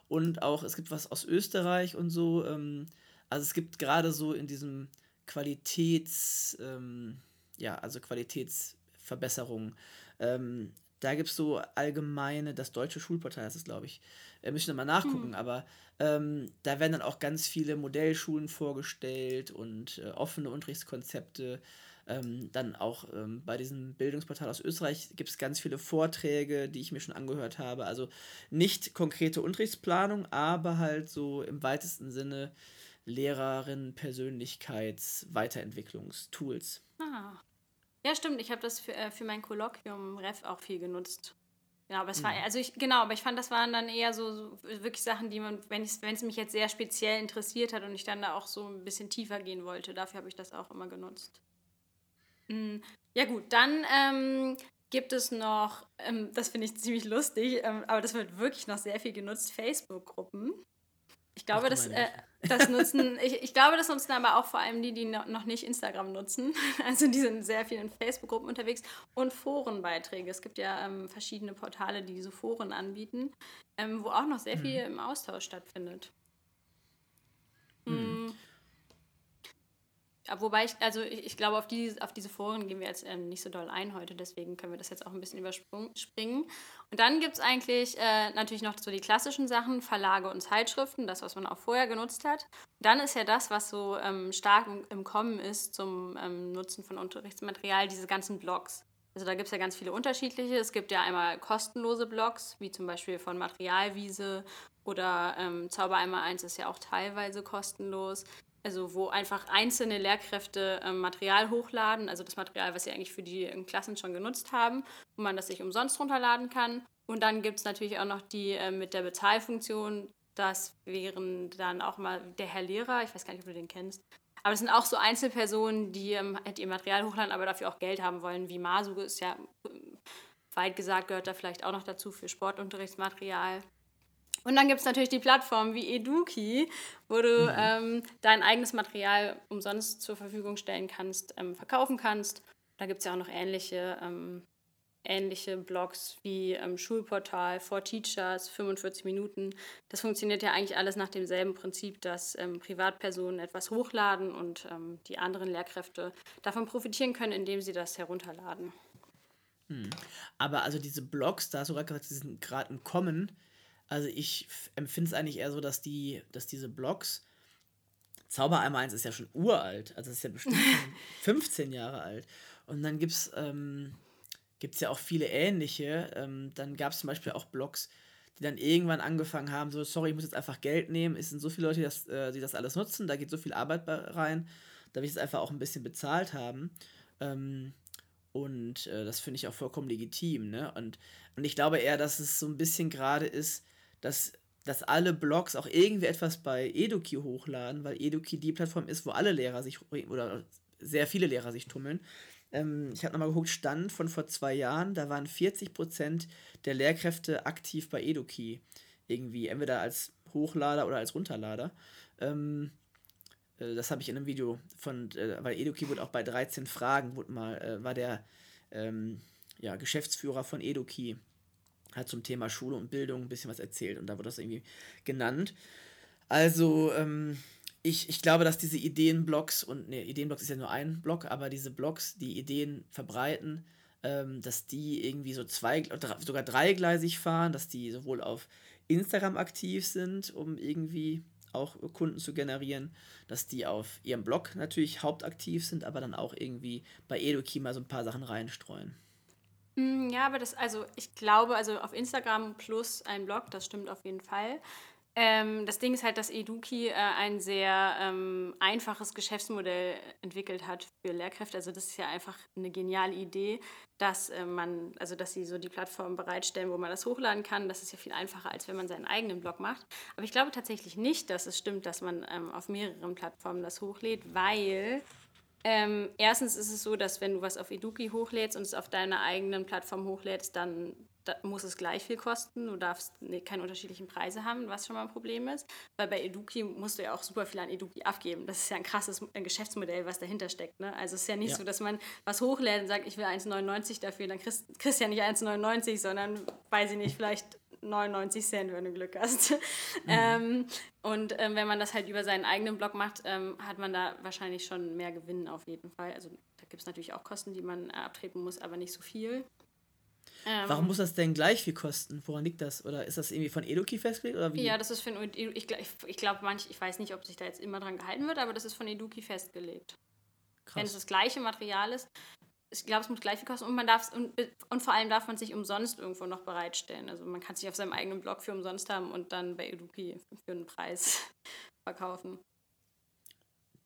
Und auch, es gibt was aus Österreich und so. Ähm, also es gibt gerade so in diesem Qualitäts, ähm, ja, also Qualitätsverbesserung. Ähm, da gibt es so allgemeine, das deutsche Schulportal das ist glaube ich. Äh, müssen wir mal nachgucken, mhm. aber ähm, da werden dann auch ganz viele Modellschulen vorgestellt und äh, offene Unterrichtskonzepte. Ähm, dann auch ähm, bei diesem Bildungsportal aus Österreich gibt es ganz viele Vorträge, die ich mir schon angehört habe. Also nicht konkrete Unterrichtsplanung, aber halt so im weitesten Sinne Lehrerinnen, Persönlichkeits-, Weiterentwicklungstools. Ah. Ja, stimmt. Ich habe das für, äh, für mein Kolloquium Ref auch viel genutzt. Ja, aber es war, mhm. also ich, genau, aber ich fand, das waren dann eher so, so wirklich Sachen, die man, wenn es mich jetzt sehr speziell interessiert hat und ich dann da auch so ein bisschen tiefer gehen wollte, dafür habe ich das auch immer genutzt. Mm, ja gut, dann ähm, gibt es noch, ähm, das finde ich ziemlich lustig, ähm, aber das wird wirklich noch sehr viel genutzt, Facebook-Gruppen. Ich glaube, Ach, das, äh, das nutzen, *laughs* ich, ich glaube, das nutzen aber auch vor allem die, die noch nicht Instagram nutzen. *laughs* Also die sind sehr viel in Facebook-Gruppen unterwegs und Forenbeiträge. Es gibt ja ähm, verschiedene Portale, die diese Foren anbieten, ähm, wo auch noch sehr mhm. viel im Austausch stattfindet. Mhm. Mm. Wobei ich, also ich, ich, glaube, auf, die, auf diese Foren gehen wir jetzt ähm, nicht so doll ein heute, deswegen können wir das jetzt auch ein bisschen überspringen. Und dann gibt es eigentlich äh, natürlich noch so die klassischen Sachen, Verlage und Zeitschriften, das, was man auch vorher genutzt hat. Dann ist ja das, was so ähm, stark im, Kommen ist zum ähm, Nutzen von Unterrichtsmaterial, diese ganzen Blogs. Also da gibt es ja ganz viele unterschiedliche. Es gibt ja einmal kostenlose Blogs, wie zum Beispiel von Materialwiese oder ähm, Zaubereimer 1 ist ja auch teilweise kostenlos also wo einfach einzelne Lehrkräfte äh, Material hochladen, also das Material, was sie eigentlich für die Klassen schon genutzt haben, wo man das sich umsonst runterladen kann. Und dann gibt es natürlich auch noch die äh, mit der Bezahlfunktion. Das wären dann auch mal der Herr Lehrer, ich weiß gar nicht, ob du den kennst. Aber es sind auch so Einzelpersonen, die ähm, halt ihr Material hochladen, aber dafür auch Geld haben wollen, wie Masu ist ja weit gesagt, gehört da vielleicht auch noch dazu für Sportunterrichtsmaterial. Und dann gibt es natürlich die Plattformen wie Eduki, wo du mhm. ähm, dein eigenes Material umsonst zur Verfügung stellen kannst, ähm, verkaufen kannst. Da gibt es ja auch noch ähnliche, ähm, ähnliche Blogs wie ähm, Schulportal, For Teachers, 45 Minuten. Das funktioniert ja eigentlich alles nach demselben Prinzip, dass ähm, Privatpersonen etwas hochladen und ähm, die anderen Lehrkräfte davon profitieren können, indem sie das herunterladen. Mhm. Aber also diese Blogs, da hast du gerade gesagt, die sind gerade im Kommen also ich empfinde es eigentlich eher so, dass die, dass diese Blogs, Zaubereimer 1 ist ja schon uralt, also ist ja bestimmt *laughs* 15 Jahre alt. Und dann gibt es ähm, gibt's ja auch viele ähnliche. Ähm, dann gab es zum Beispiel auch Blogs, die dann irgendwann angefangen haben, so, sorry, ich muss jetzt einfach Geld nehmen. Es sind so viele Leute, die das, äh, die das alles nutzen, da geht so viel Arbeit rein, da will ich es einfach auch ein bisschen bezahlt haben. Ähm, Und äh, das finde ich auch vollkommen legitim. Ne? Und, und ich glaube eher, dass es so ein bisschen gerade ist, dass, dass alle Blogs auch irgendwie etwas bei Eduki hochladen, weil Eduki die Plattform ist, wo alle Lehrer sich oder sehr viele Lehrer sich tummeln. Ähm, ich habe nochmal geguckt, Stand von vor zwei Jahren, da waren 40% der Lehrkräfte aktiv bei Eduki. Irgendwie, entweder als Hochlader oder als Runterlader. Ähm, äh, das habe ich in einem Video von, äh, weil Eduki wurde auch bei 13 Fragen, wurde mal, äh, war der ähm, ja, Geschäftsführer von Eduki, hat zum Thema Schule und Bildung ein bisschen was erzählt und da wurde das irgendwie genannt. Also, ähm, ich, ich glaube, dass diese Ideenblocks, und ne, Ideenblocks ist ja nur ein Block, aber diese Blocks, die Ideen verbreiten, ähm, dass die irgendwie so zwei, sogar dreigleisig fahren, dass die sowohl auf Instagram aktiv sind, um irgendwie auch Kunden zu generieren, dass die auf ihrem Blog natürlich hauptaktiv sind, aber dann auch irgendwie bei Eduki mal so ein paar Sachen reinstreuen. Mm, ja, aber das, also ich glaube, also auf Instagram plus ein Blog, das stimmt auf jeden Fall. Ähm, das Ding ist halt, dass Eduki äh, ein sehr ähm, einfaches Geschäftsmodell entwickelt hat für Lehrkräfte. Also das ist ja einfach eine geniale Idee, dass äh, man, also dass sie so die Plattform bereitstellen, wo man das hochladen kann. Das ist ja viel einfacher, als wenn man seinen eigenen Blog macht. Aber ich glaube tatsächlich nicht, dass es stimmt, dass man ähm, auf mehreren Plattformen das hochlädt, weil ähm, erstens ist es so, dass wenn du was auf Eduki hochlädst und es auf deiner eigenen Plattform hochlädst, dann da muss es gleich viel kosten. Du darfst nee, keine unterschiedlichen Preise haben, was schon mal ein Problem ist. Weil bei Eduki musst du ja auch super viel an Eduki abgeben. Das ist ja ein krasses Geschäftsmodell, was dahinter steckt. Ne? Also es ist ja nicht ja. so, dass man was hochlädt und sagt, ich will 1,99 dafür, dann kriegst, du ja nicht 1,99, sondern, weiß ich nicht, vielleicht 99 Cent, wenn du Glück hast. Mhm. *laughs* ähm, und ähm, wenn man das halt über seinen eigenen Blog macht, ähm, hat man da wahrscheinlich schon mehr Gewinn auf jeden Fall. Also da gibt es natürlich auch Kosten, die man äh, abtreten muss, aber nicht so viel. Ähm, Warum muss das denn gleich viel kosten? Woran liegt das? Oder ist das irgendwie von Eduki festgelegt? Oder wie? Ja, das ist von Eduki. Ich, ich, ich glaube, manch, ich weiß nicht, ob sich da jetzt immer dran gehalten wird, aber das ist von Eduki festgelegt. Krass. Wenn es das gleiche Material ist, ich glaube, es muss gleich viel kosten und man darf und, und vor allem darf man sich umsonst irgendwo noch bereitstellen. Also man kann sich auf seinem eigenen Blog für umsonst haben und dann bei Eduki für einen Preis *laughs* verkaufen.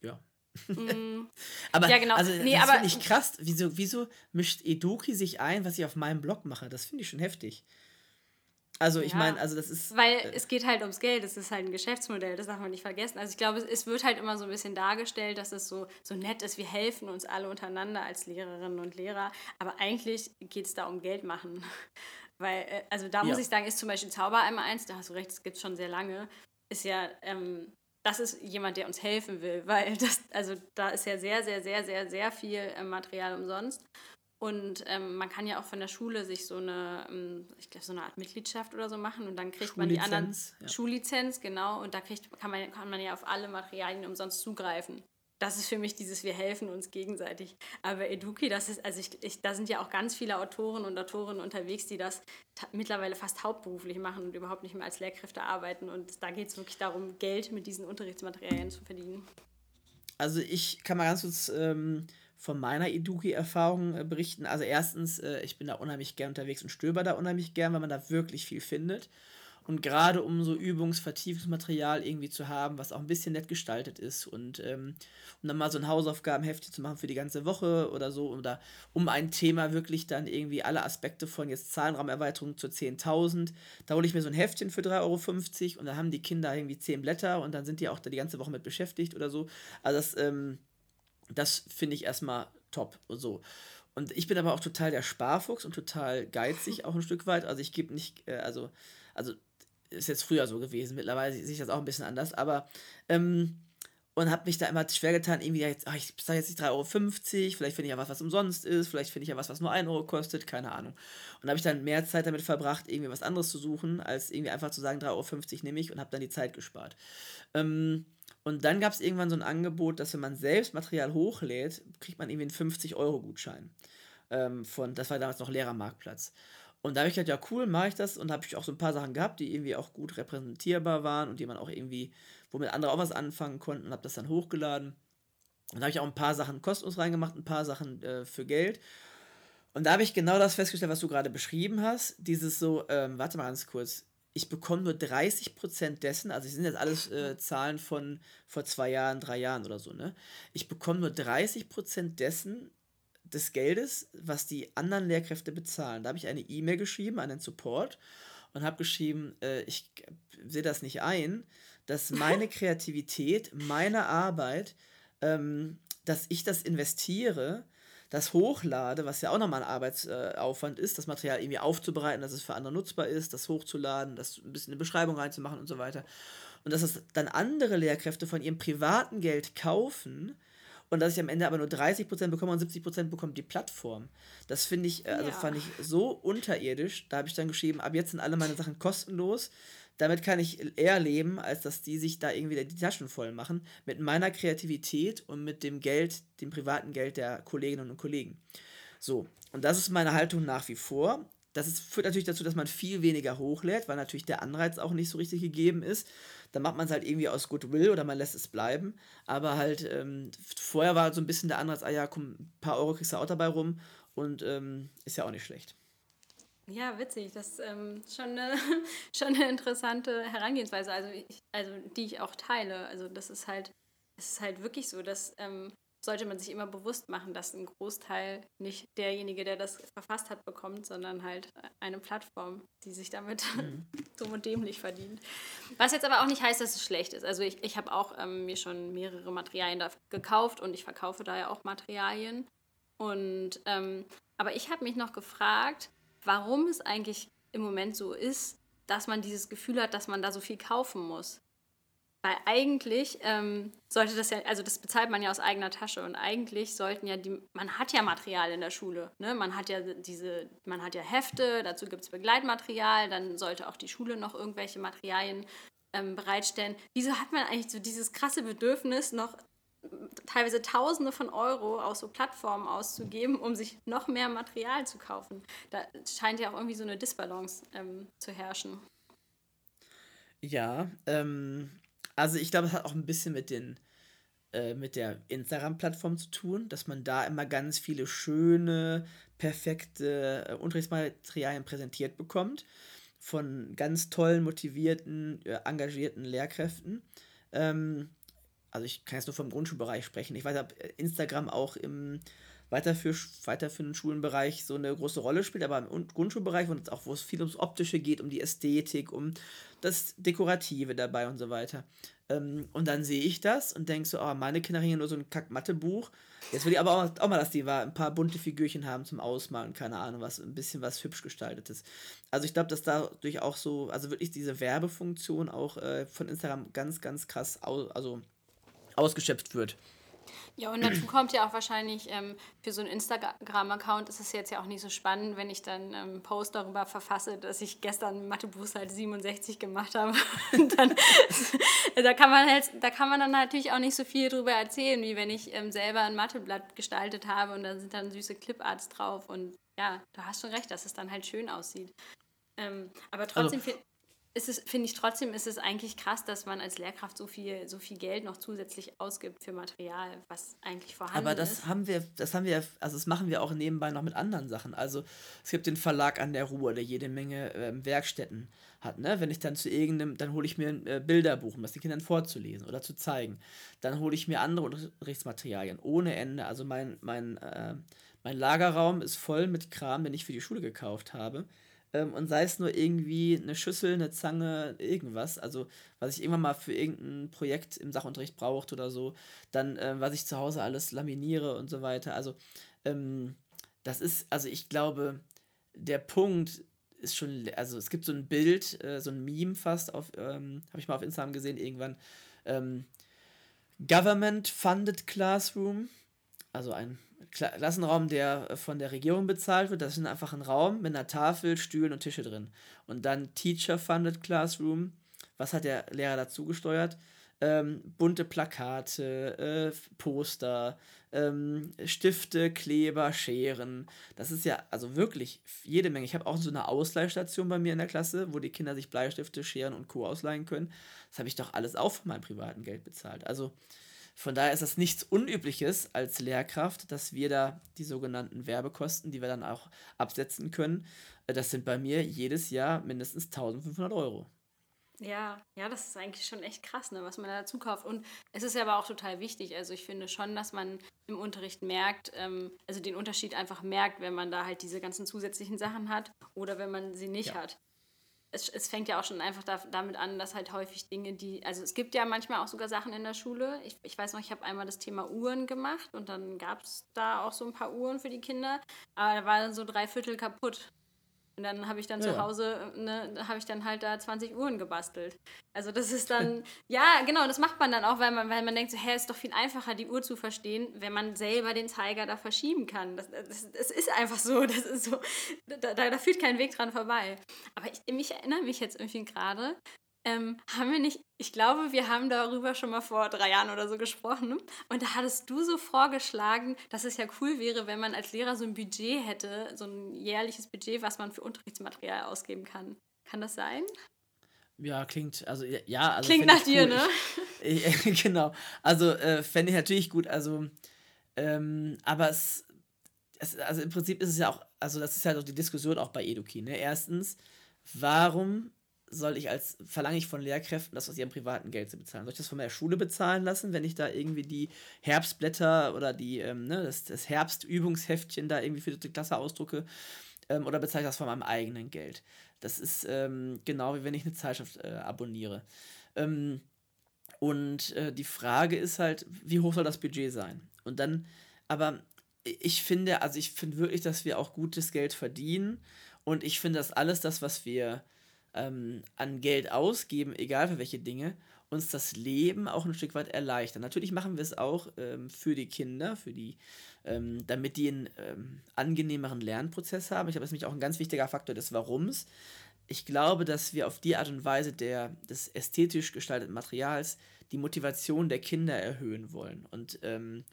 Ja, Mm. *laughs* aber ja, genau. also, nee, das finde ich krass. Wieso, wieso mischt Eduki sich ein, was ich auf meinem Blog mache? Das finde ich schon heftig. Also ich ja, meine, also das ist. Weil äh, es geht halt ums Geld, das ist halt ein Geschäftsmodell, das darf man nicht vergessen. Also ich glaube, es, es wird halt immer so ein bisschen dargestellt, dass es so, so nett ist, wir helfen uns alle untereinander als Lehrerinnen und Lehrer, aber eigentlich geht es da um Geld machen. *laughs* Weil, äh, also da ja. muss ich sagen, ist zum Beispiel Zaubereimer 1, da hast du recht, das gibt es schon sehr lange, ist ja ähm, das ist jemand, der uns helfen will, *laughs* weil das, also da ist ja sehr, sehr, sehr, sehr, sehr viel äh, Material umsonst. Und ähm, man kann ja auch von der Schule sich so eine, ähm, ich glaube, so eine Art Mitgliedschaft oder so machen und dann kriegt man die anderen ja. Schullizenz, genau, und da kriegt, kann, man, kann man ja auf alle Materialien umsonst zugreifen das ist für mich dieses, wir helfen uns gegenseitig. Aber Eduki, das ist, also ich, ich, da sind ja auch ganz viele Autoren und Autorinnen unterwegs, die das mittlerweile fast hauptberuflich machen und überhaupt nicht mehr als Lehrkräfte arbeiten. Und da geht es wirklich darum, Geld mit diesen Unterrichtsmaterialien zu verdienen. Also ich kann mal ganz kurz ähm, von meiner Eduki-Erfahrung äh, berichten. Also erstens, äh, ich bin da unheimlich gern unterwegs und stöber da unheimlich gern, weil man da wirklich viel findet. Und gerade um so Übungsvertiefungsmaterial irgendwie zu haben, was auch ein bisschen nett gestaltet ist und ähm, um dann mal so ein Hausaufgabenheftchen zu machen für die ganze Woche oder so, oder um ein Thema wirklich dann irgendwie alle Aspekte von jetzt Zahlenraumerweiterung zu 10.000, da hole ich mir so ein Heftchen für 3,50 Euro und dann haben die Kinder irgendwie 10 Blätter und dann sind die auch da die ganze Woche mit beschäftigt oder so. Also das, ähm, das finde ich erstmal top. So. Und ich bin aber auch total der Sparfuchs und total geizig auch ein Stück weit. Also ich gebe nicht, äh, also, also ist jetzt früher so gewesen. Mittlerweile sehe ich das auch ein bisschen anders. Aber, ähm, und habe mich da immer schwer getan, irgendwie, jetzt, ach, ich sage jetzt nicht 3,50 Euro, vielleicht finde ich ja was, was umsonst ist, vielleicht finde ich ja was, was nur 1 Euro kostet, keine Ahnung. Und habe ich dann mehr Zeit damit verbracht, irgendwie was anderes zu suchen, als irgendwie einfach zu sagen, 3,50 Euro nehme ich und habe dann die Zeit gespart. Ähm, und dann gab es irgendwann so ein Angebot, dass wenn man selbst Material hochlädt, kriegt man irgendwie einen 50-Euro-Gutschein. Ähm, von, das war damals noch Lehrermarktplatz. Und da habe ich gedacht, ja cool, mache ich das und habe ich auch so ein paar Sachen gehabt, die irgendwie auch gut repräsentierbar waren und die man auch irgendwie, womit andere auch was anfangen konnten, habe das dann hochgeladen. Und da habe ich auch ein paar Sachen kostenlos reingemacht, ein paar Sachen äh, für Geld. Und da habe ich genau das festgestellt, was du gerade beschrieben hast. Dieses so, ähm, warte mal ganz kurz, ich bekomme nur 30% dessen, also es sind jetzt alles äh, Zahlen von vor zwei Jahren, drei Jahren oder so, ne? Ich bekomme nur 30% dessen des Geldes, was die anderen Lehrkräfte bezahlen. Da habe ich eine E-Mail geschrieben an den Support und habe geschrieben, äh, ich sehe das nicht ein, dass meine *laughs* Kreativität, meine Arbeit, ähm, dass ich das investiere, das hochlade, was ja auch nochmal ein Arbeitsaufwand ist, das Material irgendwie aufzubereiten, dass es für andere nutzbar ist, das hochzuladen, das ein bisschen eine Beschreibung reinzumachen und so weiter. Und dass das dann andere Lehrkräfte von ihrem privaten Geld kaufen und dass ich am Ende aber nur 30% bekomme und 70% bekommt die Plattform. Das finde ich, äh, also ja. fand ich so unterirdisch. Da habe ich dann geschrieben, ab jetzt sind alle meine Sachen kostenlos. Damit kann ich eher leben, als dass die sich da irgendwie die Taschen voll machen. Mit meiner Kreativität und mit dem Geld, dem privaten Geld der Kolleginnen und Kollegen. So, und das ist meine Haltung nach wie vor. Das ist, führt natürlich dazu, dass man viel weniger hochlädt, weil natürlich der Anreiz auch nicht so richtig gegeben ist. Dann macht man es halt irgendwie aus Goodwill oder man lässt es bleiben. Aber halt, ähm, vorher war so ein bisschen der Anreiz, ah ja, komm, ein paar Euro kriegst du auch dabei rum und ähm, ist ja auch nicht schlecht. Ja, witzig. Das ist ähm, schon, eine, *laughs* schon eine interessante Herangehensweise, also, ich, also die ich auch teile. Also das ist halt, es ist halt wirklich so, dass ähm, sollte man sich immer bewusst machen, dass ein Großteil nicht derjenige, der das verfasst hat, bekommt, sondern halt eine Plattform, die sich damit *laughs* mhm. so und dämlich verdient. Was jetzt aber auch nicht heißt, dass es schlecht ist. Also ich, ich habe auch ähm, mir schon mehrere Materialien da gekauft und ich verkaufe da ja auch Materialien. Und ähm, aber ich habe mich noch gefragt, warum es eigentlich im Moment so ist, dass man dieses Gefühl hat, dass man da so viel kaufen muss. Weil eigentlich ähm, sollte das ja, also das bezahlt man ja aus eigener Tasche und eigentlich sollten ja die, man hat ja Material in der Schule, ne? Man hat ja diese, man hat ja Hefte, dazu gibt es Begleitmaterial, dann sollte auch die Schule noch irgendwelche Materialien ähm, bereitstellen. Wieso hat man eigentlich so dieses krasse Bedürfnis, noch teilweise Tausende von Euro aus so Plattformen auszugeben, um sich noch mehr Material zu kaufen. Da scheint ja auch irgendwie so eine Disbalance ähm, zu herrschen. Ja, ähm, also ich glaube, es hat auch ein bisschen mit den äh, mit der Instagram-Plattform zu tun, dass man da immer ganz viele schöne, perfekte äh, Unterrichtsmaterialien präsentiert bekommt von ganz tollen, motivierten, äh, engagierten Lehrkräften. Ähm, also ich kann jetzt nur vom Grundschulbereich sprechen. Ich weiß, ob Instagram auch im weiterführ weiterführenden Schulenbereich so eine große Rolle spielt, aber im Grundschulbereich, und auch wo es viel ums Optische geht, um die Ästhetik, um das Dekorative dabei und so weiter. Ähm, und dann sehe ich das und denke so, oh, meine Kinder haben hier nur so ein Kack-Mathe-Buch. Jetzt will ich aber auch, auch, mal, dass die ein paar bunte Figürchen haben zum Ausmalen, keine Ahnung, was, ein bisschen was hübsch gestaltetes. Also ich glaube, dass dadurch auch so, also wirklich diese Werbefunktion auch äh, von Instagram ganz, ganz krass, also ausgeschöpft wird. Ja, und dazu kommt ja auch wahrscheinlich, ähm, für so einen Instagram-Account ist es jetzt ja auch nicht so spannend, wenn ich dann einen ähm, Post darüber verfasse, dass ich gestern Mathebuchseite 67 gemacht habe. *laughs* Und dann, *laughs* da, kann man halt, da kann man dann natürlich auch nicht so viel drüber erzählen, wie wenn ich ähm, selber ein Matheblatt gestaltet habe und da sind dann süße Cliparts drauf. Und ja, du hast schon recht, dass es dann halt schön aussieht. Ähm, aber trotzdem also, ist es, finde ich trotzdem, ist es eigentlich krass, dass man als Lehrkraft so viel, so viel Geld noch zusätzlich ausgibt für Material, was eigentlich vorhanden ist. Aber das ist. haben wir, das haben wir, also das machen wir auch nebenbei noch mit anderen Sachen. Also es gibt den Verlag an der Ruhr, der jede Menge äh, Werkstätten hat. Ne? Wenn ich dann zu irgendeinem, dann hole ich mir ein äh, Bilderbuch, um das den Kindern vorzulesen oder zu zeigen. Dann hole ich mir andere Unterrichtsmaterialien ohne Ende. Also mein, mein, äh, mein Lagerraum ist voll mit Kram, den ich für die Schule gekauft habe. Ähm, und sei es nur irgendwie eine Schüssel, eine Zange, irgendwas, also was ich irgendwann mal für irgendein Projekt im Sachunterricht braucht oder so, dann äh, was ich zu Hause alles laminiere und so weiter. Also ähm, das ist, also ich glaube, der Punkt ist schon, also es gibt so ein Bild, äh, so ein Meme fast auf, ähm, habe ich mal auf Instagram gesehen irgendwann, ähm, Government Funded Classroom, also ein Klassenraum, der äh, von der Regierung bezahlt wird. Das ist einfach ein Raum mit einer Tafel, Stühlen und Tische drin. Und dann Teacher-Funded Classroom. Was hat der Lehrer dazu gesteuert? Ähm, bunte Plakate, äh, Poster, ähm, Stifte, Kleber, Scheren. Das ist ja also wirklich jede Menge. Ich habe auch so eine Ausleihstation bei mir in der Klasse, wo die Kinder sich Bleistifte, Scheren und Co. ausleihen können. Das habe ich doch alles auch von meinem privaten Geld bezahlt. Also von daher ist das nichts Unübliches als Lehrkraft, dass wir da die sogenannten Werbekosten, die wir dann auch absetzen können, äh, das sind bei mir jedes Jahr mindestens 1500 Euro. Ja, ja, das ist eigentlich schon echt krass, ne, was man da dazu kauft. Und es ist ja aber auch total wichtig. Also ich finde schon, dass man im Unterricht merkt, ähm, also den Unterschied einfach merkt, wenn man da halt diese ganzen zusätzlichen Sachen hat oder wenn man sie nicht ja. hat. Es, es, fängt ja auch schon einfach da, damit an, dass halt häufig Dinge, die, also es gibt ja manchmal auch sogar Sachen in der Schule. Ich, ich weiß noch, ich habe einmal das Thema Uhren gemacht und dann gab es da auch so ein paar Uhren für die Kinder, aber da war dann so drei Viertel kaputt. Und dann habe ich dann ja. zu Hause, ne, habe ich dann halt da 20 Uhren gebastelt. Also das ist dann, *laughs* ja, genau, das macht man dann auch, weil man, weil man denkt, so, hä, ist doch viel einfacher, die Uhr zu verstehen, wenn man selber den Zeiger da verschieben kann. Das, das, das ist einfach so, das ist so, da, da, führt kein Weg dran vorbei. Aber ich, mich erinnere mich jetzt irgendwie gerade, ähm, haben wir nicht, ich glaube, wir haben darüber schon mal vor drei Jahren oder so gesprochen. Und da hattest du so vorgeschlagen, dass es ja cool wäre, wenn man als Lehrer so ein Budget hätte, so ein jährliches Budget, was man für Unterrichtsmaterial ausgeben kann. Kann das sein? Ja, klingt, also ja, also klingt nach dir, ne? Ich, *laughs* ich, genau. Also äh, fände ich natürlich gut. Also, ähm, aber es, es, also im Prinzip ist es ja auch, also das ist ja doch die Diskussion auch bei Eduki. Ne? Erstens, warum soll ich als, verlange ich von Lehrkräften, das aus ihrem privaten Geld zu bezahlen? Soll ich das von meiner Schule bezahlen lassen, wenn ich da irgendwie die Herbstblätter oder die, ähm, ne, das, das Herbstübungsheftchen da irgendwie für die Klasse ausdrucke? Ähm, oder bezahle ich das von meinem eigenen Geld? Das ist ähm, genau wie wenn ich eine Zeitschrift äh, abonniere. Ähm, und äh, die Frage ist halt, wie hoch soll das Budget sein? Und dann, aber ich finde, also ich finde wirklich, dass wir auch gutes Geld verdienen. Und ich finde, dass alles das, was wir ähm, an Geld ausgeben, egal für welche Dinge, uns das Leben auch ein Stück weit erleichtern. Natürlich machen wir es auch ähm, für die Kinder, für die, ähm, damit die einen ähm, angenehmeren Lernprozess haben. Ich das ist nämlich auch ein ganz wichtiger Faktor des Warums. Ich glaube, dass wir auf die Art und Weise der, des ästhetisch gestalteten Materials die Motivation der Kinder erhöhen wollen. Und ähm,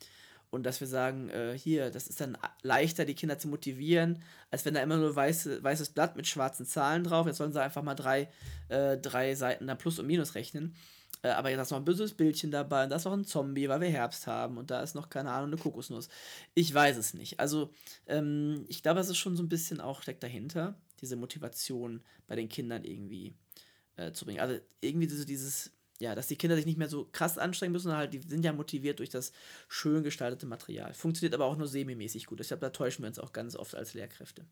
und dass wir sagen, äh, hier, das ist dann leichter, die Kinder zu motivieren, als wenn da immer nur weiße, weißes Blatt mit schwarzen Zahlen drauf, jetzt sollen sie einfach mal drei, äh, drei Seiten da Plus und Minus rechnen. Äh, aber jetzt ist noch ein böses Bildchen dabei und da ist noch ein Zombie, weil wir Herbst haben und da ist noch, keine Ahnung, eine Kokosnuss. Ich weiß es nicht. Also, ähm, ich glaube, es ist schon so ein bisschen auch steckt dahinter, diese Motivation bei den Kindern irgendwie äh, zu bringen. Also, irgendwie so dieses ja, dass die Kinder sich nicht mehr so krass anstrengen müssen, halt, die sind ja motiviert durch das schön gestaltete Material. Funktioniert aber auch nur semi-mäßig gut. Ich glaube, da täuschen wir uns auch ganz oft als Lehrkräfte.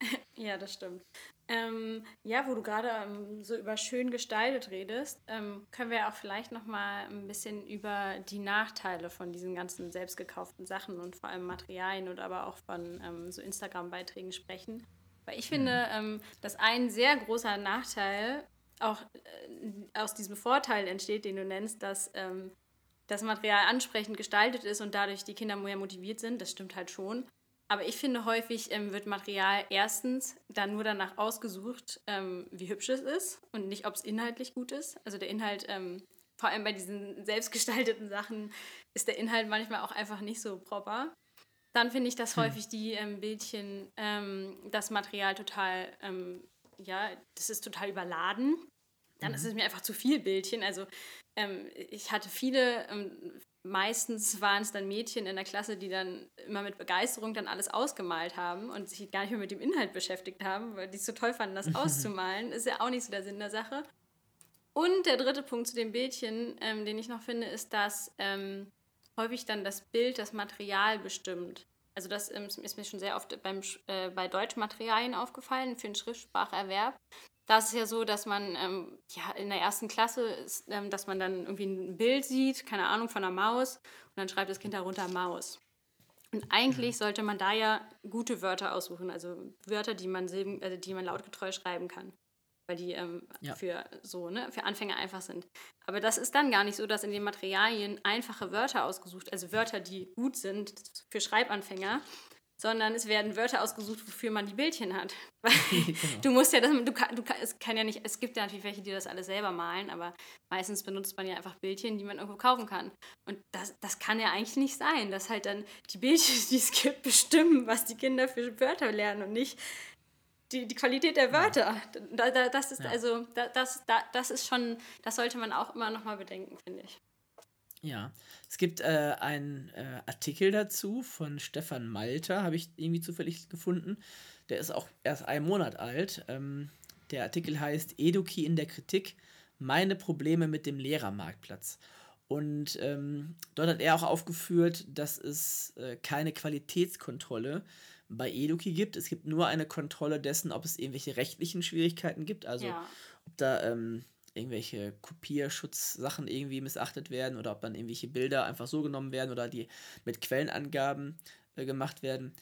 *laughs* Ja, das stimmt. Ähm, ja, wo du gerade ähm, so über schön gestaltet redest, ähm, können wir auch vielleicht noch mal ein bisschen über die Nachteile von diesen ganzen selbstgekauften Sachen und vor allem Materialien oder aber auch von ähm, so Instagram-Beiträgen sprechen. Weil ich finde, mhm. dass ein sehr großer Nachteil auch äh, aus diesem Vorteil entsteht, den du nennst, dass ähm, das Material ansprechend gestaltet ist und dadurch die Kinder mehr motiviert sind. Das stimmt halt schon. Aber ich finde, häufig ähm, wird Material erstens dann nur danach ausgesucht, ähm, wie hübsch es ist und nicht, ob es inhaltlich gut ist. Also der Inhalt, ähm, vor allem bei diesen *laughs* selbstgestalteten Sachen, ist der Inhalt manchmal auch einfach nicht so proper. Dann finde ich, dass hm. häufig die ähm, Bildchen ähm, das Material total, ja, das ist total überladen dann mhm. ist es mir einfach zu viel Bildchen. Also ähm, ich hatte viele, ähm, meistens waren es dann Mädchen in der Klasse, die dann immer mit Begeisterung dann alles ausgemalt haben und sich gar nicht mehr mit dem Inhalt beschäftigt haben, weil die es so toll fanden, das *laughs* auszumalen. Ist ja auch nicht so der Sinn der Sache. Und der dritte Punkt zu den Bildchen, ähm, den ich noch finde, ist, dass ähm, häufig dann das Bild das Material bestimmt. Also das ähm, ist mir schon sehr oft beim, äh, bei Deutschmaterialien aufgefallen für den Schriftspracherwerb, da ist es ja so, dass man ähm, ja, in der ersten Klasse ist, ähm, dass man dann irgendwie ein Bild sieht, keine Ahnung, von einer Maus und dann schreibt das Kind darunter Maus. Und eigentlich mhm. sollte man da ja gute Wörter aussuchen, also Wörter, die man, Silben, also die man lautgetreu schreiben kann, weil die ähm, ja. für so ne, für Anfänger einfach sind. Aber das ist dann gar nicht so, dass in den Materialien einfache Wörter ausgesucht, also Wörter, die gut sind für Schreibanfänger, sondern es werden Wörter ausgesucht, wofür man die Bildchen hat. *laughs* *laughs* genau. Du musst ja, das, du, kann, du es kann ja nicht, es gibt ja natürlich welche, die das alles selber malen, aber meistens benutzt man ja einfach Bildchen, die man irgendwo kaufen kann. Und das, das kann ja eigentlich nicht sein, dass halt dann die Bildchen, *laughs* die es gibt, bestimmen, was die Kinder für Wörter lernen und nicht die, die Qualität der Wörter. Da, da, das ist ja. also, da, das, da, das ist schon, das sollte man auch immer noch mal bedenken, finde ich. Ja, es gibt äh, einen äh, Artikel dazu von Stefan Malter, habe ich irgendwie zufällig gefunden. Der ist auch erst einen Monat alt. Ähm, Der Artikel heißt Eduki in der Kritik, meine Probleme mit dem Lehrermarktplatz. Und ähm, dort hat er auch aufgeführt, dass es äh, keine Qualitätskontrolle bei Eduki gibt. Es gibt nur eine Kontrolle dessen, ob es irgendwelche rechtlichen Schwierigkeiten gibt. Also ja. ob da ähm, irgendwelche Kopierschutzsachen irgendwie missachtet werden oder ob dann irgendwelche Bilder einfach so genommen werden oder die mit Quellenangaben äh, gemacht werden.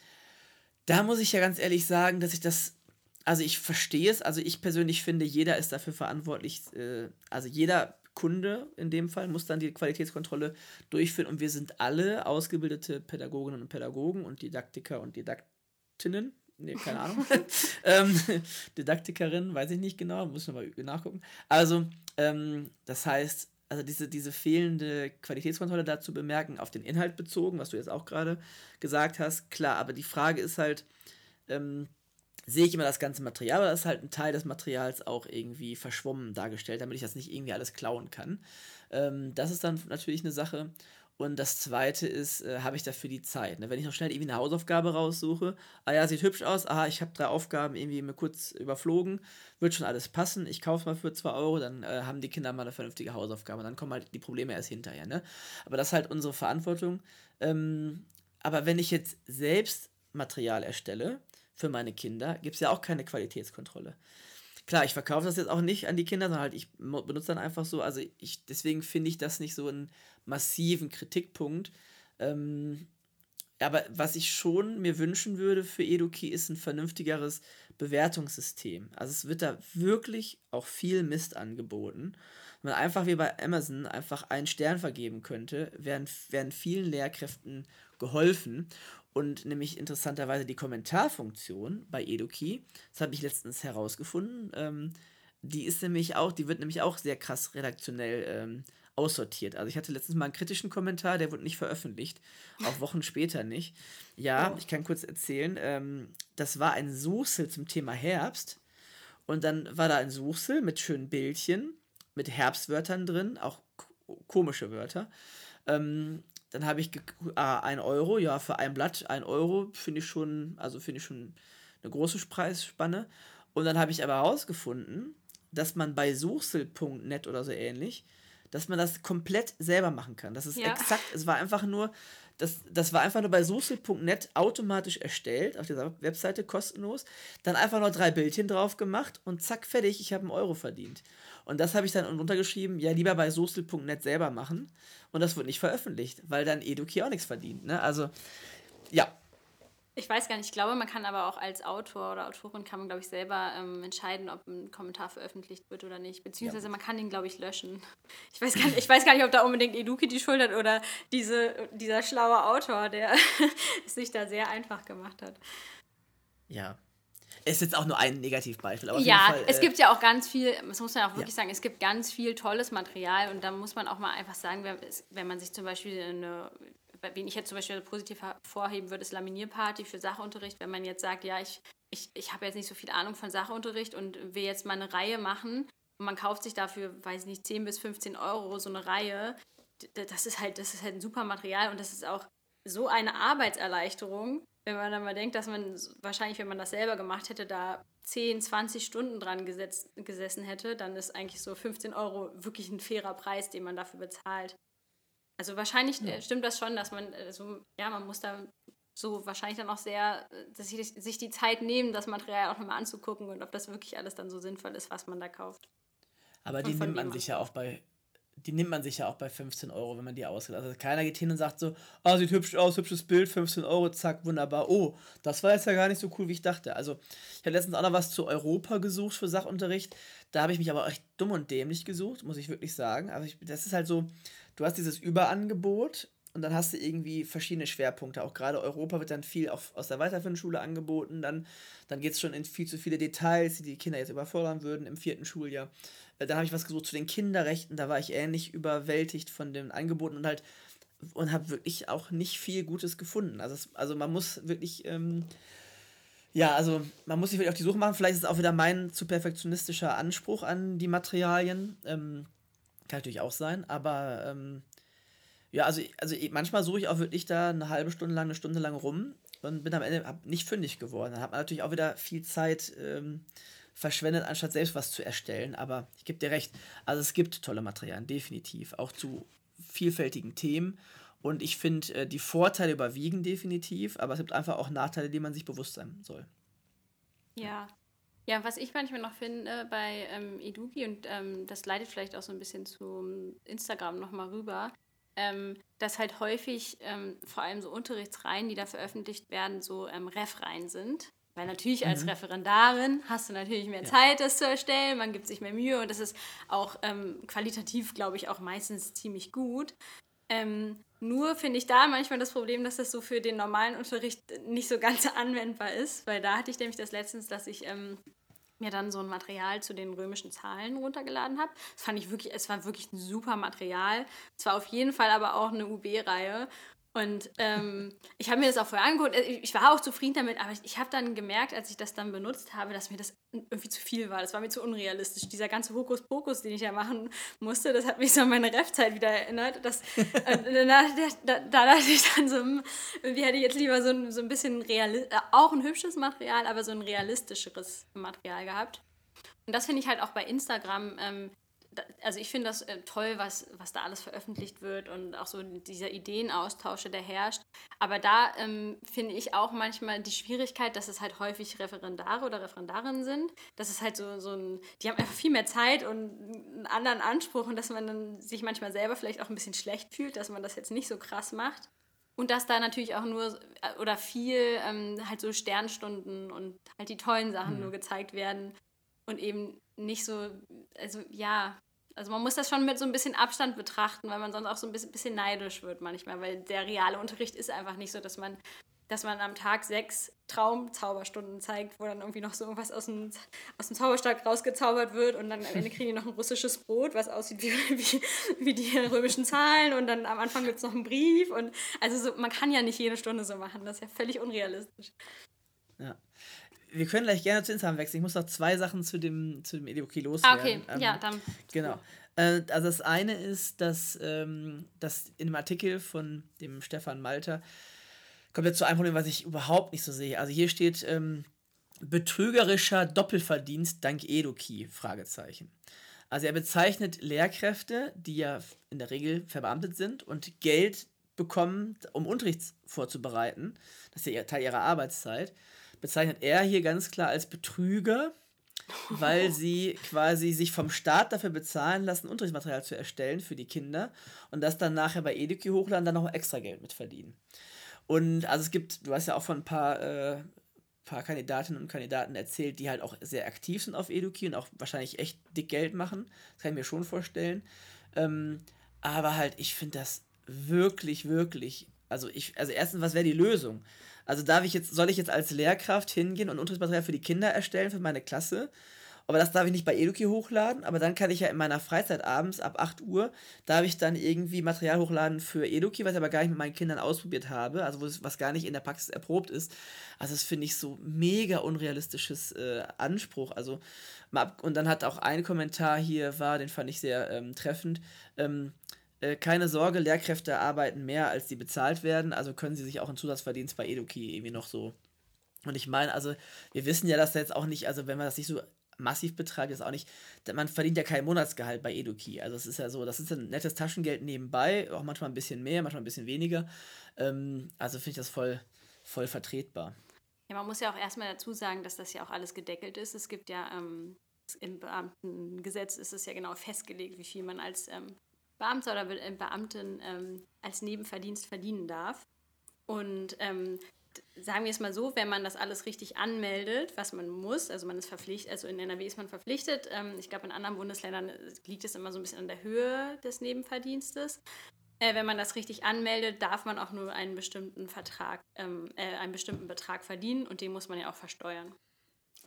Da muss ich ja ganz ehrlich sagen, dass ich das, also ich verstehe es, also ich persönlich finde, jeder ist dafür verantwortlich, äh, also jeder Kunde in dem Fall muss dann die Qualitätskontrolle durchführen und wir sind alle ausgebildete Pädagoginnen und Pädagogen und Didaktiker und Didaktinnen. Nee, keine Ahnung. *laughs* ähm, Didaktikerin, weiß ich nicht genau, muss man mal nachgucken. Also, ähm, das heißt, also diese, diese fehlende Qualitätskontrolle dazu bemerken, auf den Inhalt bezogen, was du jetzt auch gerade gesagt hast, klar, aber die Frage ist halt, ähm, sehe ich immer das ganze Material, das ist halt ein Teil des Materials auch irgendwie verschwommen dargestellt, damit ich das nicht irgendwie alles klauen kann. Ähm, das ist dann natürlich eine Sache. Und das zweite ist, äh, habe ich dafür die Zeit. Ne? Wenn ich noch schnell irgendwie eine Hausaufgabe raussuche, ah ja, sieht hübsch aus, aha, ich habe drei Aufgaben irgendwie mir kurz überflogen, wird schon alles passen, ich kaufe mal für 2 Euro, dann äh, haben die Kinder mal eine vernünftige Hausaufgabe dann kommen halt die Probleme erst hinterher. Ne? Aber das ist halt unsere Verantwortung. Ähm, aber wenn ich jetzt selbst Material erstelle, für meine Kinder gibt es ja auch keine Qualitätskontrolle. Klar, ich verkaufe das jetzt auch nicht an die Kinder, sondern halt ich benutze dann einfach so, also ich, deswegen finde ich das nicht so einen massiven Kritikpunkt. Ähm, aber was ich schon mir wünschen würde für Eduki ist ein vernünftigeres Bewertungssystem. Also es wird da wirklich auch viel Mist angeboten. Wenn man einfach wie bei Amazon einfach einen Stern vergeben könnte, wären, wären vielen Lehrkräften geholfen. Und nämlich interessanterweise die Kommentarfunktion bei Eduki, das habe ich letztens herausgefunden, ähm, die ist nämlich auch, die wird nämlich auch sehr krass redaktionell ähm, aussortiert. Also ich hatte letztens mal einen kritischen Kommentar, der wurde nicht veröffentlicht, auch Wochen später nicht. Ja, ich kann kurz erzählen, ähm, das war ein Suchsel zum Thema Herbst und dann war da ein Suchsel mit schönen Bildchen, mit Herbstwörtern drin, auch komische Wörter. Ähm, dann habe ich ah, ein Euro, ja, für ein Blatt ein Euro finde ich schon, also finde ich schon eine große Preisspanne. Und dann habe ich aber herausgefunden, dass man bei Suchsel.net oder so ähnlich, dass man das komplett selber machen kann. Das ist ja. exakt, es war einfach nur, das, das war einfach nur bei Suchsel.net automatisch erstellt, auf dieser Webseite kostenlos. Dann einfach nur drei Bildchen drauf gemacht und zack, fertig, ich habe einen Euro verdient. Und das habe ich dann untergeschrieben, ja, lieber bei soßel.net selber machen. Und das wird nicht veröffentlicht, weil dann Eduki auch nichts verdient. Ne? Also, ja. Ich weiß gar nicht, ich glaube, man kann aber auch als Autor oder Autorin kann man, glaube ich, selber ähm, entscheiden, ob ein Kommentar veröffentlicht wird oder nicht. Beziehungsweise ja. man kann ihn, glaube ich, löschen. *laughs* Ich weiß, gar nicht, ich weiß gar nicht, ob da unbedingt Eduki die Schuld hat oder diese, dieser schlaue Autor, der *laughs* es sich da sehr einfach gemacht hat. Ja, ist jetzt auch nur ein Negativbeispiel. ja, Fall, es äh, gibt ja auch ganz viel, das muss man auch wirklich ja. sagen, es gibt ganz viel tolles Material und da muss man auch mal einfach sagen, wenn, wenn man sich zum Beispiel eine, wen ich jetzt zum Beispiel positiv hervorheben würde, ist Laminierparty für Sachunterricht, wenn man jetzt sagt, ja, ich, ich, ich habe jetzt nicht so viel Ahnung von Sachunterricht und will jetzt mal eine Reihe machen und man kauft sich dafür, weiß ich nicht, 10 bis 15 Euro so eine Reihe, das ist halt, das ist halt ein super Material und das ist auch so eine Arbeitserleichterung wenn man dann mal denkt, dass man wahrscheinlich, wenn man das selber gemacht hätte, da 10, 20 Stunden dran gesetzt, gesessen hätte, dann ist eigentlich so 15 Euro wirklich ein fairer Preis, den man dafür bezahlt. Also wahrscheinlich ja. Äh, stimmt das schon, dass man äh, so, ja, man muss da so wahrscheinlich dann auch sehr, äh, dass sich, sich die Zeit nehmen, das Material auch nochmal anzugucken und ob das wirklich alles dann so sinnvoll ist, was man da kauft. Aber die nimmt man sich ja auch bei die nimmt man sich ja auch bei 15 Euro, wenn man die ausgeht. Also keiner geht hin und sagt so, ah, oh, sieht hübsch aus, hübsches Bild, 15 Euro, zack, wunderbar. Oh, das war jetzt ja gar nicht so cool, wie ich dachte. Also ich habe letztens auch noch was zu Europa gesucht für Sachunterricht. Da habe ich mich aber echt dumm und dämlich gesucht, muss ich wirklich sagen. Aber ich, das ist halt so, du hast dieses Überangebot und dann hast du irgendwie verschiedene Schwerpunkte. Auch gerade Europa wird dann viel auf, aus der weiterführenden Schule angeboten. Dann, dann geht es schon in viel zu viele Details, die die Kinder jetzt überfordern würden im vierten Schuljahr. Äh, dann habe ich was gesucht zu den Kinderrechten. Da war ich ähnlich überwältigt von den Angeboten und halt und habe wirklich auch nicht viel Gutes gefunden. Also, es, also man muss wirklich, ähm, ja, also man muss sich wirklich auf die Suche machen. Vielleicht ist es auch wieder mein zu perfektionistischer Anspruch an die Materialien. Ähm, kann natürlich auch sein, aber ähm, ja, also, also manchmal suche ich auch wirklich da eine halbe Stunde lang, eine Stunde lang rum und bin am Ende nicht fündig geworden. Dann hat man natürlich auch wieder viel Zeit ähm, verschwendet, anstatt selbst was zu erstellen. Aber ich gebe dir recht. Also es gibt tolle Materialien, definitiv. Auch zu vielfältigen Themen. Und ich finde, äh, die Vorteile überwiegen definitiv, aber es gibt einfach auch Nachteile, die man sich bewusst sein soll. Ja. Ja, was ich manchmal noch finde bei ähm, Eduki, und ähm, das leitet vielleicht auch so ein bisschen zu Instagram nochmal rüber, ähm, dass halt häufig ähm, vor allem so Unterrichtsreihen, die da veröffentlicht werden, so ähm, Refreihen sind. Weil natürlich als mhm. Referendarin hast du natürlich mehr ja. Zeit, das zu erstellen, man gibt sich mehr Mühe und das ist auch ähm, qualitativ, glaube ich, auch meistens ziemlich gut. Ähm, nur finde ich da manchmal das Problem, dass das so für den normalen Unterricht nicht so ganz *laughs* anwendbar ist, weil da hatte ich nämlich das letztens, dass ich ähm, mir dann so ein Material zu den römischen Zahlen runtergeladen habe. Das fand ich wirklich, es war wirklich ein super Material. Es war auf jeden Fall aber auch eine UB-Reihe. Und ähm, ich habe mir das auch vorher angeguckt. Äh, ich war auch zufrieden damit, aber ich, ich habe dann gemerkt, als ich das dann benutzt habe, dass mir das irgendwie zu viel war. Das war mir zu unrealistisch. Dieser ganze Hokuspokus, den ich ja machen musste, das hat mich so an meine Ref-Zeit wieder erinnert. Das, äh, *laughs* da, da, da, dachte ich dann so, hm, irgendwie hätte ich jetzt lieber so ein, so ein bisschen reali äh, auch ein hübsches Material, aber so ein realistischeres Material gehabt. Und das finde ich halt auch bei Instagram. Ähm, also ich finde das äh, toll, was, was da alles veröffentlicht wird und auch so dieser Ideenaustausche, der herrscht. Aber da ähm, finde ich auch manchmal die Schwierigkeit, dass es halt häufig Referendare oder Referendarinnen sind. Das ist halt so, so ein, die haben einfach viel mehr Zeit und einen anderen Anspruch und dass man dann sich manchmal selber vielleicht auch ein bisschen schlecht fühlt, dass man das jetzt nicht so krass macht. Und dass da natürlich auch nur äh, oder viel ähm, halt so Sternstunden und halt die tollen Sachen mhm. nur gezeigt werden und eben nicht so, also ja, also man muss das schon mit so ein bisschen Abstand betrachten, weil man sonst auch so ein bisschen, bisschen neidisch wird manchmal, weil der reale Unterricht ist einfach nicht so, dass man, dass man am Tag sechs Traumzauberstunden zeigt, wo dann irgendwie noch so irgendwas aus dem, aus dem Zauberstab rausgezaubert wird und dann am Ende kriegen die noch ein russisches Brot, was aussieht wie, *laughs* wie, wie die römischen Zahlen und dann am Anfang gibt es noch einen Brief und also so, man kann ja nicht jede Stunde so machen, das ist ja völlig unrealistisch. Ja wir können gleich gerne zu Instagram wechseln. Ich muss noch zwei Sachen zu dem, zu dem Eduki loswerden. Ah, okay, ähm, ja, dann. Genau. Äh, also das eine ist, dass, ähm, dass in dem Artikel von dem Stefan Malter kommt jetzt zu einem Problem, was ich überhaupt nicht so sehe. Also hier steht ähm, betrügerischer Doppelverdienst dank Eduki, Fragezeichen. Also er bezeichnet Lehrkräfte, die ja in der Regel verbeamtet sind und Geld bekommen, um Unterricht vorzubereiten. Das ist ja Teil ihrer Arbeitszeit bezeichnet er hier ganz klar als Betrüger, weil *laughs* sie quasi sich vom Staat dafür bezahlen lassen, Unterrichtsmaterial zu erstellen für die Kinder und das dann nachher bei Eduki hochladen, dann noch extra Geld mit verdienen. Und also es gibt, du hast ja auch von ein paar, äh, paar Kandidatinnen und Kandidaten erzählt, die halt auch sehr aktiv sind auf Eduki und auch wahrscheinlich echt dick Geld machen. Das kann ich mir schon vorstellen. Ähm, aber halt, ich finde das wirklich, wirklich. Also ich, also erstens, was wäre die Lösung? Also darf ich jetzt, soll ich jetzt als Lehrkraft hingehen und Unterrichtsmaterial für die Kinder erstellen, für meine Klasse? Aber das darf ich nicht bei Eduki hochladen, aber dann kann ich ja in meiner Freizeit abends ab 8 Uhr, darf ich dann irgendwie Material hochladen für Eduki, was ich aber gar nicht mit meinen Kindern ausprobiert habe, also was gar nicht in der Praxis erprobt ist. Also das finde ich so mega unrealistisches äh, Anspruch. Also und dann hat auch ein Kommentar hier war, den fand ich sehr ähm, treffend. Ähm, äh, keine Sorge, Lehrkräfte arbeiten mehr, als sie bezahlt werden, also können sie sich auch einen Zusatzverdienst bei Eduki irgendwie noch so. Und ich meine, also wir wissen ja, dass jetzt auch nicht, also wenn man das nicht so massiv betreibt, ist auch nicht, man verdient ja kein Monatsgehalt bei Eduki. Also es ist ja so, das ist ein nettes Taschengeld nebenbei, auch manchmal ein bisschen mehr, manchmal ein bisschen weniger. Ähm, also finde ich das voll, voll vertretbar. Ja, man muss ja auch erstmal dazu sagen, dass das ja auch alles gedeckelt ist. Es gibt ja ähm, im Beamtengesetz ist es ja genau festgelegt, wie viel man als ähm, Beamter oder Be äh, Beamtin ähm, als Nebenverdienst verdienen darf. Und ähm, sagen wir es mal so, wenn man das alles richtig anmeldet, was man muss, also man ist verpflichtet, also in NRW ist man verpflichtet, ähm, ich glaube in anderen Bundesländern äh, liegt es immer so ein bisschen an der Höhe des Nebenverdienstes. Äh, wenn man das richtig anmeldet, darf man auch nur einen bestimmten Vertrag, ähm, äh, einen bestimmten Betrag verdienen und den muss man ja auch versteuern.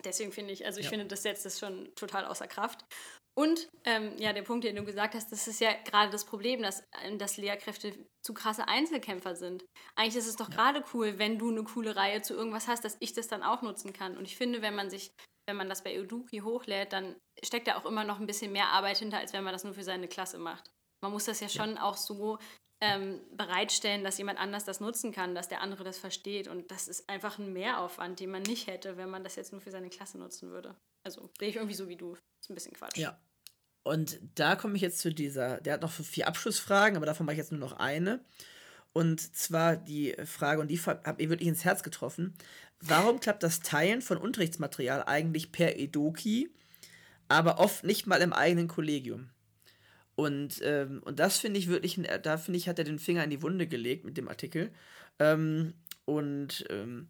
Deswegen finde ich, also ich ja. finde, das setzt das schon total außer Kraft. Und ähm, ja, der Punkt, den du gesagt hast, das ist ja gerade das Problem, dass, äh, dass Lehrkräfte zu krasse Einzelkämpfer sind. Eigentlich ist es doch ja. gerade cool, wenn du eine coole Reihe zu irgendwas hast, dass ich das dann auch nutzen kann. Und ich finde, wenn man sich, wenn man das bei Eduki hochlädt, dann steckt da auch immer noch ein bisschen mehr Arbeit hinter, als wenn man das nur für seine Klasse macht. Man muss das ja schon ja. auch so ähm, bereitstellen, dass jemand anders das nutzen kann, dass der andere das versteht. Und das ist einfach ein Mehraufwand, den man nicht hätte, wenn man das jetzt nur für seine Klasse nutzen würde. Also sehe ich irgendwie so wie du. Ist ein bisschen Quatsch. Ja. Und da komme ich jetzt zu dieser, der hat noch vier Abschlussfragen, aber davon mache ich jetzt nur noch eine. Und zwar die Frage, und die hat mir wirklich ins Herz getroffen. Warum klappt das Teilen von Unterrichtsmaterial eigentlich per Edoki, aber oft nicht mal im eigenen Kollegium? Und, ähm, und das finde ich wirklich, da finde ich, hat er den Finger in die Wunde gelegt mit dem Artikel. Ähm, und ähm,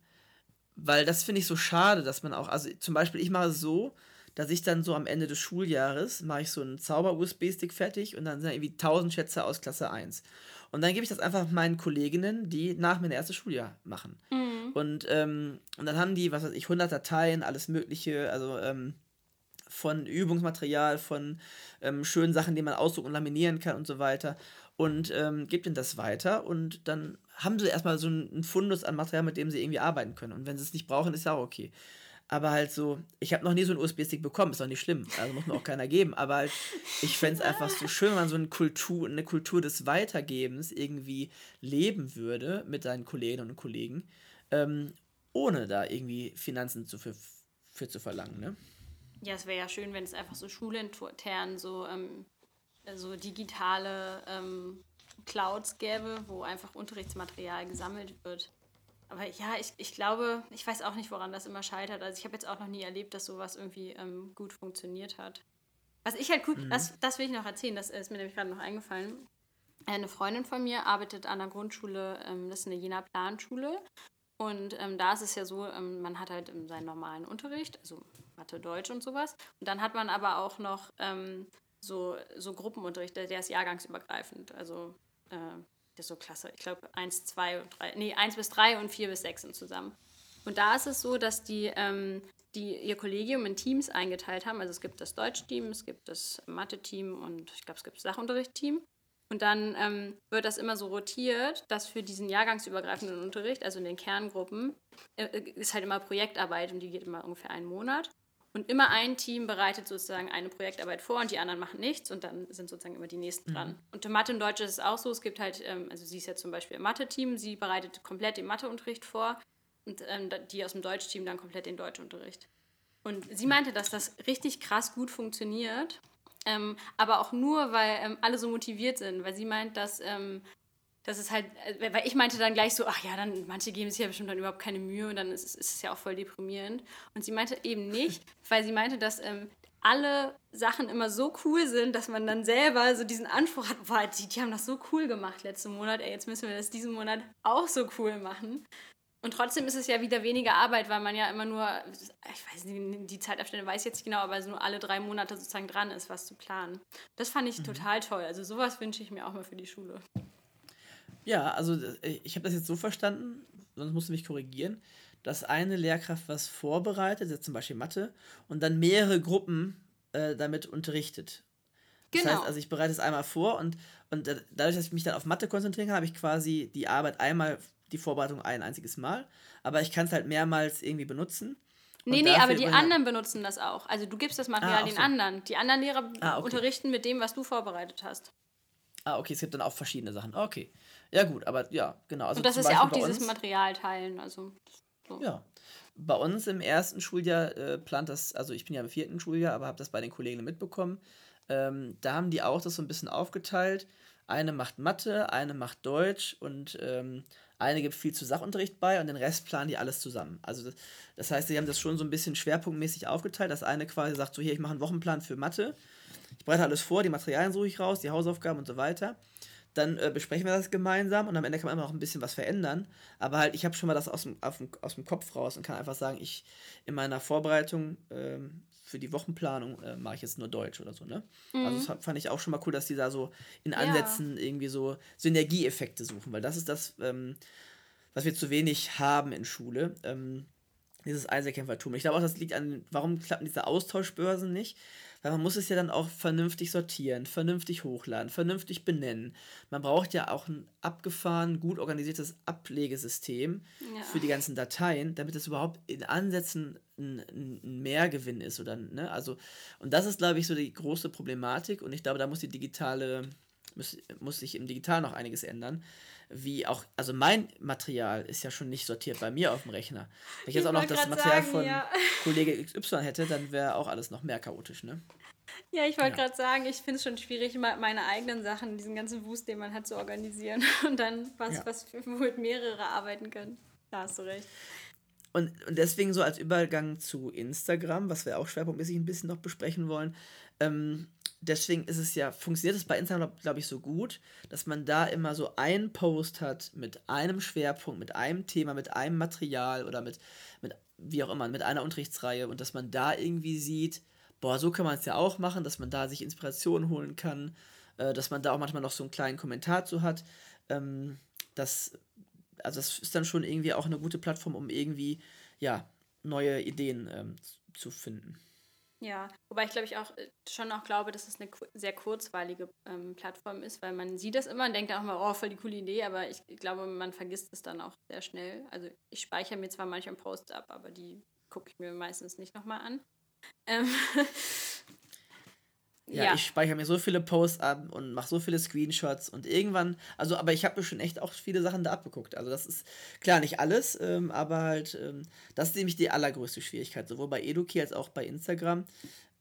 weil das finde ich so schade, dass man auch, also zum Beispiel, ich mache es so, dass ich dann so am Ende des Schuljahres mache ich so einen Zauber-USB-Stick fertig und dann sind irgendwie 1000 Schätze aus Klasse 1. Und dann gebe ich das einfach meinen Kolleginnen, die nach mir ein erstes Schuljahr machen. Mhm. Und, ähm, und dann haben die, was weiß ich, 100 Dateien, alles Mögliche, also ähm, von Übungsmaterial, von ähm, schönen Sachen, die man ausdrucken und laminieren kann und so weiter. Und ähm, gibt ihnen das weiter und dann haben sie erstmal so einen Fundus an Material, mit dem sie irgendwie arbeiten können. Und wenn sie es nicht brauchen, ist ja auch okay. Aber halt so, ich habe noch nie so einen USB-Stick bekommen, ist doch nicht schlimm. Also muss mir auch keiner geben. Aber halt, ich fände es einfach so schön, wenn man so eine Kultur, eine Kultur des Weitergebens irgendwie leben würde mit seinen Kolleginnen und Kollegen, ähm, ohne da irgendwie Finanzen zu, für, für zu verlangen. Ne? Ja, es wäre ja schön, wenn es einfach so schulintern so, ähm, so digitale ähm, Clouds gäbe, wo einfach Unterrichtsmaterial gesammelt wird. Aber ja, ich, ich glaube, ich weiß auch nicht, woran das immer scheitert. Also ich habe jetzt auch noch nie erlebt, dass sowas irgendwie ähm, gut funktioniert hat. Was ich halt gut, mhm. das, das will ich noch erzählen, das ist mir nämlich gerade noch eingefallen. Eine Freundin von mir arbeitet an der Grundschule, ähm, das ist eine Jena Planschule. Und ähm, da ist es ja so, ähm, man hat halt ähm, seinen normalen Unterricht, also Mathe, Deutsch und sowas. Und dann hat man aber auch noch ähm, so, so Gruppenunterricht, der ist jahrgangsübergreifend. Also äh, das ist so klasse. Ich glaube, 1, 2 und 3, nee, 1 bis 3 und 4 bis 6 sind zusammen. Und da ist es so, dass die, ähm, die ihr Kollegium in Teams eingeteilt haben. Also es gibt das Deutsch-Team, es gibt das Mathe-Team und ich glaube, es gibt das Sachunterricht-Team. Und dann ähm, wird das immer so rotiert, dass für diesen jahrgangsübergreifenden Unterricht, also in den Kerngruppen, äh, äh ist halt immer Projektarbeit und die geht immer ungefähr einen Monat. Und immer ein Team bereitet sozusagen eine Projektarbeit vor und die anderen machen nichts und dann sind sozusagen immer die nächsten mhm. dran. Und in Mathe und Deutsch ist es auch so, es gibt halt, ähm, also sie ist ja zum Beispiel im Mathe-Team, sie bereitet komplett den Matheunterricht vor und ähm, die aus dem Deutsch-Team dann komplett den Deutschunterricht. Und sie meinte, dass das richtig krass gut funktioniert, ähm, aber auch nur, weil alle so motiviert sind, weil sie meint, dass das ist halt, äh, weil ich meinte dann gleich so, ach ja, dann manche geben sich ja bestimmt dann überhaupt keine Mühe und dann ist, ist es ja auch voll deprimierend. Und sie meinte eben nicht, *laughs* weil sie meinte, dass ähm, alle Sachen immer so cool sind, dass man dann selber so diesen Anspruch hat, boah, die, die haben das so cool gemacht letzten Monat, ey, jetzt müssen wir das diesen Monat auch so cool machen. Und trotzdem ist es ja wieder weniger Arbeit, weil man ja immer nur, ich weiß nicht, die Zeitabstände weiß ich jetzt nicht genau, aber nur alle drei Monate sozusagen dran ist, was zu planen. Das fand ich mhm. total toll. Also sowas wünsche ich mir auch mal für die Schule. Ja, also äh, ich habe das jetzt so verstanden, sonst musst du mich korrigieren, dass eine Lehrkraft was vorbereitet, jetzt zum Beispiel Mathe, und dann mehrere Gruppen äh, damit unterrichtet. Das genau. heißt, also ich bereite es einmal vor und, und dadurch, dass ich mich dann auf Mathe konzentrieren kann, habe ich quasi die Arbeit einmal, die Vorbereitung ein einziges Mal, aber ich kann es halt mehrmals irgendwie benutzen. Nee, nee, aber die anderen benutzen das auch. Also du gibst das Material ah, den so. anderen. Die anderen Lehrer ah, okay. unterrichten mit dem, was du vorbereitet hast. Ah, okay, es gibt dann auch verschiedene Sachen. Okay. Ja, gut, aber ja, genau. Also Und das ist Beispiel ja auch dieses uns, Material teilen. Also, so. Ja. Bei uns im ersten Schuljahr äh, plant das, also ich bin ja im vierten Schuljahr, aber habe das bei den Kollegen mitbekommen. Ähm, da haben die auch das so ein bisschen aufgeteilt. Eine macht Mathe, eine macht Deutsch und ähm, eine gibt viel zu Sachunterricht bei und den Rest planen die alles zusammen. Also das, das heißt, sie haben das schon so ein bisschen schwerpunktmäßig aufgeteilt. Das eine quasi sagt so, hier, ich mache einen Wochenplan für Mathe. Ich bereite alles vor, die Materialien suche ich raus, die Hausaufgaben und so weiter dann äh, besprechen wir das gemeinsam und am Ende kann man immer noch ein bisschen was verändern. Aber halt, ich habe schon mal das aus dem, dem, aus dem Kopf raus und kann einfach sagen, ich in meiner Vorbereitung ähm, für die Wochenplanung äh, mache ich jetzt nur Deutsch oder so, ne? Mhm. Also das fand ich auch schon mal cool, dass die da so in Ansätzen ja. irgendwie so Synergieeffekte suchen, weil das ist das, ähm, was wir zu wenig haben in Schule. Ähm, dieses Einzelkämpfertum. Ich glaube auch, das liegt an, warum klappen diese Austauschbörsen nicht? Weil man muss es ja dann auch vernünftig sortieren, vernünftig hochladen, vernünftig benennen. Man braucht ja auch ein abgefahren, gut organisiertes Ablegesystem ja. für die ganzen Dateien, damit es überhaupt in Ansätzen ein, ein Mehrgewinn ist oder ne? Also und das ist glaube ich so die große Problematik und ich glaube, da muss die digitale muss, muss sich im Digital noch einiges ändern. Wie auch, also mein Material ist ja schon nicht sortiert bei mir auf dem Rechner. Wenn ich jetzt auch noch das Material sagen, von ja. *laughs* Kollege XY hätte, dann wäre auch alles noch mehr chaotisch, ne? Ja, ich wollte ja. gerade sagen, ich finde es schon schwierig, meine eigenen Sachen, diesen ganzen Wust, den man hat, zu organisieren *laughs* und dann was, ja. was womit mehrere arbeiten können. Da hast du recht. Und, und deswegen so als Übergang zu Instagram, was wir auch schwerpunktmäßig ein bisschen noch besprechen wollen, ähm, deswegen ist es ja, funktioniert es bei Instagram, glaube ich, so gut, dass man da immer so einen Post hat mit einem Schwerpunkt, mit einem Thema, mit einem Material oder mit, mit wie auch immer, mit einer Unterrichtsreihe und dass man da irgendwie sieht, boah, so kann man es ja auch machen, dass man da sich Inspiration holen kann, äh, dass man da auch manchmal noch so einen kleinen Kommentar zu hat. Ähm, das, also das ist dann schon irgendwie auch eine gute Plattform, um irgendwie, ja, neue Ideen ähm, zu finden. Ja, wobei ich glaube ich auch äh, schon auch glaube, dass es eine sehr kurzweilige ähm, Plattform ist, weil man sieht das immer und denkt auch mal, oh, voll die coole Idee, aber ich glaube, man vergisst es dann auch sehr schnell. Also ich speichere mir zwar manchmal Posts ab, aber die gucke ich mir meistens nicht nochmal an. Ähm, *laughs* ja, ja, ich speichere mir so viele Posts ab und mache so viele Screenshots und irgendwann, also, aber ich habe mir schon echt auch viele Sachen da abgeguckt. Also, das ist klar nicht alles, ähm, aber halt, ähm, das ist nämlich die allergrößte Schwierigkeit, sowohl bei Eduki als auch bei Instagram.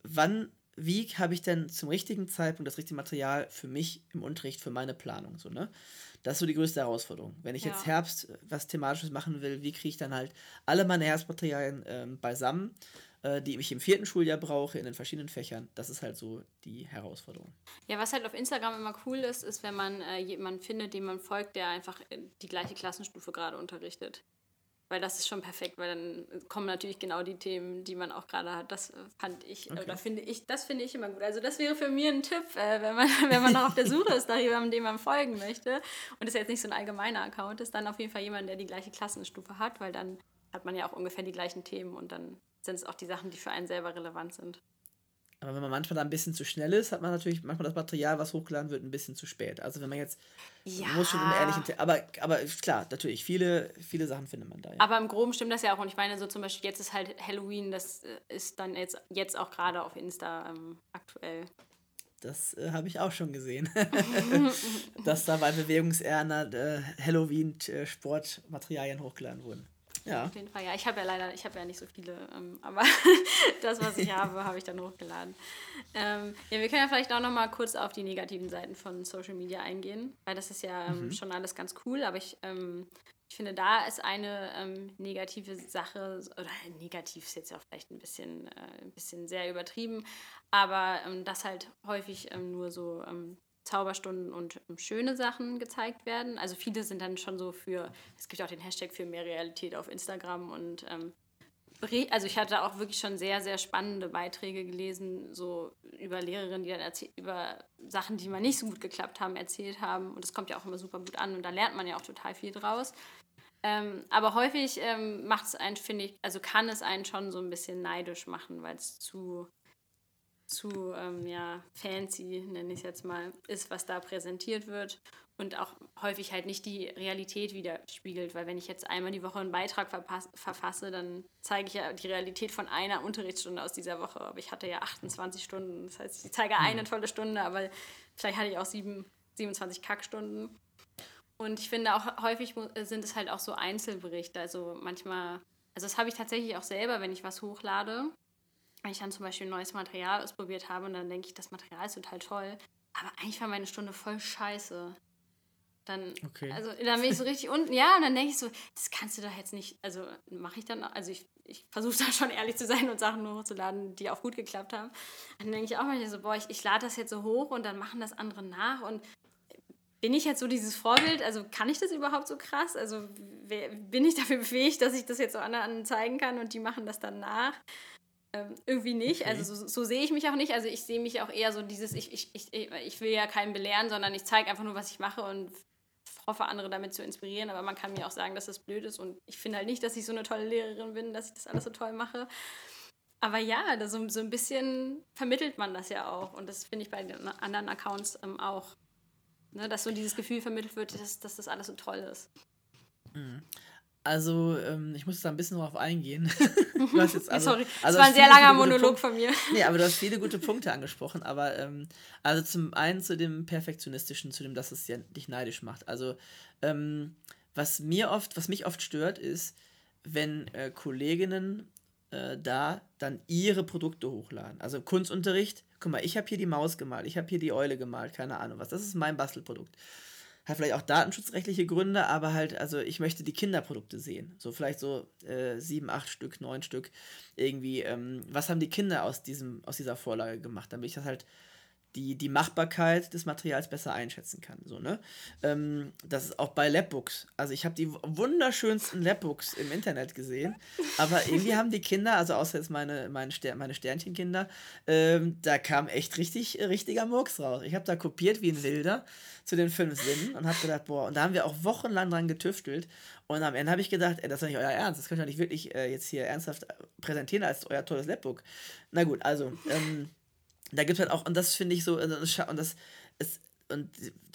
Wann, wie habe ich denn zum richtigen Zeitpunkt das richtige Material für mich im Unterricht, für meine Planung, so, ne? Das ist so die größte Herausforderung. Wenn ich ja. jetzt Herbst was Thematisches machen will, wie kriege ich dann halt alle meine Herbstmaterialien ähm, beisammen? Äh, die ich im vierten Schuljahr brauche, in den verschiedenen Fächern. Das ist halt so die Herausforderung. Ja, was halt auf Instagram immer cool ist, ist, wenn man äh, jemanden findet, dem man folgt, der einfach die gleiche Klassenstufe gerade unterrichtet. Weil das ist schon perfekt, weil dann kommen natürlich genau die Themen, die man auch gerade hat. Das fand ich, okay. oder finde ich, das finde ich immer gut. Also das wäre für mich ein Tipp, äh, wenn man, *laughs* wenn man noch auf der Suche ist nach jemandem, dem man folgen möchte und es jetzt nicht so ein allgemeiner Account ist, dann auf jeden Fall jemand, der die gleiche Klassenstufe hat, weil dann hat man ja auch ungefähr die gleichen Themen und dann sind es auch die Sachen, die für einen selber relevant sind. Aber wenn man manchmal da ein bisschen zu schnell ist, hat man natürlich manchmal das Material, was hochgeladen wird, ein bisschen zu spät. Also wenn man jetzt ja. muss schon im ehrlichen, aber aber klar, natürlich viele viele Sachen findet man da. Ja. Aber im Groben stimmt das ja auch und ich meine so zum Beispiel jetzt ist halt Halloween, das äh, ist dann jetzt jetzt auch gerade auf Insta ähm, aktuell. Das äh, habe ich auch schon gesehen, *laughs* *laughs* dass da bei Bewegungserna äh, Halloween äh, Sportmaterialien hochgeladen wurden. Ja. Auf jeden Fall, ja. Ich habe ja leider, ich habe ja nicht so viele, ähm, aber *laughs* das, was ich habe, habe ich dann hochgeladen. Ähm, ja, wir können ja vielleicht auch noch mal kurz auf die negativen Seiten von Social Media eingehen, weil das ist ja ähm, mhm. schon alles ganz cool, aber ich, ähm, ich finde, da ist eine ähm, negative Sache, oder negativ ist jetzt auch vielleicht ein bisschen, äh, ein bisschen sehr übertrieben, aber ähm, dass halt häufig nur so Zauberstunden und ähm, schöne Sachen gezeigt werden. Also viele sind dann schon so für, es gibt auch den Hashtag für mehr Realität auf Instagram und ähm, also ich hatte auch wirklich schon sehr, sehr spannende Beiträge gelesen, so über Lehrerinnen, die dann über Sachen, die mal nicht so gut geklappt haben, erzählt haben. Und das kommt ja auch immer super gut an und da lernt man ja auch total viel draus. Ähm, aber häufig ähm, macht es einen, finde ich, also kann es einen schon so ein bisschen neidisch machen, weil es zu zu ähm, ja, fancy, nenne ich es jetzt mal, ist, was da präsentiert wird und auch häufig halt nicht die Realität widerspiegelt, weil wenn ich jetzt einmal die Woche einen Beitrag verfasse, dann zeige ich ja die Realität von einer Unterrichtsstunde aus dieser Woche, aber ich hatte ja 28 Stunden, das heißt, ich zeige eine mhm. tolle Stunde, aber vielleicht hatte ich auch sieben, 27 Kackstunden. Und ich finde auch häufig sind es halt auch so Einzelberichte, also manchmal, also das habe ich tatsächlich auch selber, wenn ich was hochlade, wenn ich dann zum Beispiel ein neues Material ausprobiert habe und dann denke ich, das Material ist total toll, aber eigentlich war meine Stunde voll scheiße. Dann, okay. also, dann bin ich so richtig unten, ja, und dann denke ich so, das kannst du doch jetzt nicht, also mache ich dann, also ich, ich versuche da schon ehrlich zu sein und Sachen nur hochzuladen, die auch gut geklappt haben. dann denke ich auch manchmal so, boah, ich, ich lade das jetzt so hoch und dann machen das andere nach und bin ich jetzt so dieses Vorbild? Also kann ich das überhaupt so krass? Also bin ich dafür befähigt, dass ich das jetzt so anderen zeigen kann und die machen das dann nach? Ähm, irgendwie nicht. Okay. Also so, so, sehe ich mich auch nicht. Also ich sehe mich auch eher so dieses, ich, ich, ich, ich will ja keinen belehren, sondern ich zeige einfach nur, was ich mache und hoffe, andere damit zu inspirieren. Aber man kann mir auch sagen, dass das blöd ist. Und ich finde halt nicht, dass ich so eine tolle Lehrerin bin, dass ich das alles so toll mache. Aber ja, da so, so ein bisschen vermittelt man das ja auch. Und das finde ich bei den anderen Accounts ähm, auch. Ne, dass so dieses Gefühl vermittelt wird, dass, dass das alles so toll ist. Mhm. Also, ähm, ich muss da ein bisschen drauf eingehen. *laughs* du hast jetzt also, Sorry, also das war ein sehr langer Monolog von mir. Nee, aber du hast viele gute Punkte angesprochen. Aber ähm, also zum einen zu dem Perfektionistischen, zu dem, dass es ja dich neidisch macht. Also, ähm, was mir oft, was mich oft stört, ist, wenn äh, Kolleginnen äh, da dann ihre Produkte hochladen. Also Kunstunterricht, guck mal, ich habe hier die Maus gemalt, ich habe hier die Eule gemalt, keine Ahnung was. Das ist mein Bastelprodukt. Hat vielleicht auch datenschutzrechtliche Gründe, aber halt, also ich möchte die Kinderprodukte sehen. So vielleicht so äh, sieben, acht Stück, neun Stück. Irgendwie, ähm, was haben die Kinder aus, diesem, aus dieser Vorlage gemacht, damit ich das halt die, die Machbarkeit des Materials besser einschätzen kann. So, ne? Ähm, das ist auch bei Lapbooks. Also ich habe die wunderschönsten Lapbooks im Internet gesehen, aber *laughs* irgendwie haben die Kinder, also außer jetzt meine, meine, Ster meine Sternchenkinder, ähm, da kam echt richtig, richtiger Murks raus. Ich habe da kopiert wie ein Wilder zu den fünf Sinnen und habe gedacht, boah, und da haben wir auch wochenlang dran getüftelt und am Ende habe ich gedacht, ey, das ist doch nicht euer Ernst, das könnt ihr doch nicht wirklich äh, jetzt hier ernsthaft präsentieren als euer tolles Lapbook. Na gut, also, ähm, da gibt es halt auch, und das finde ich so, also, und das ist, und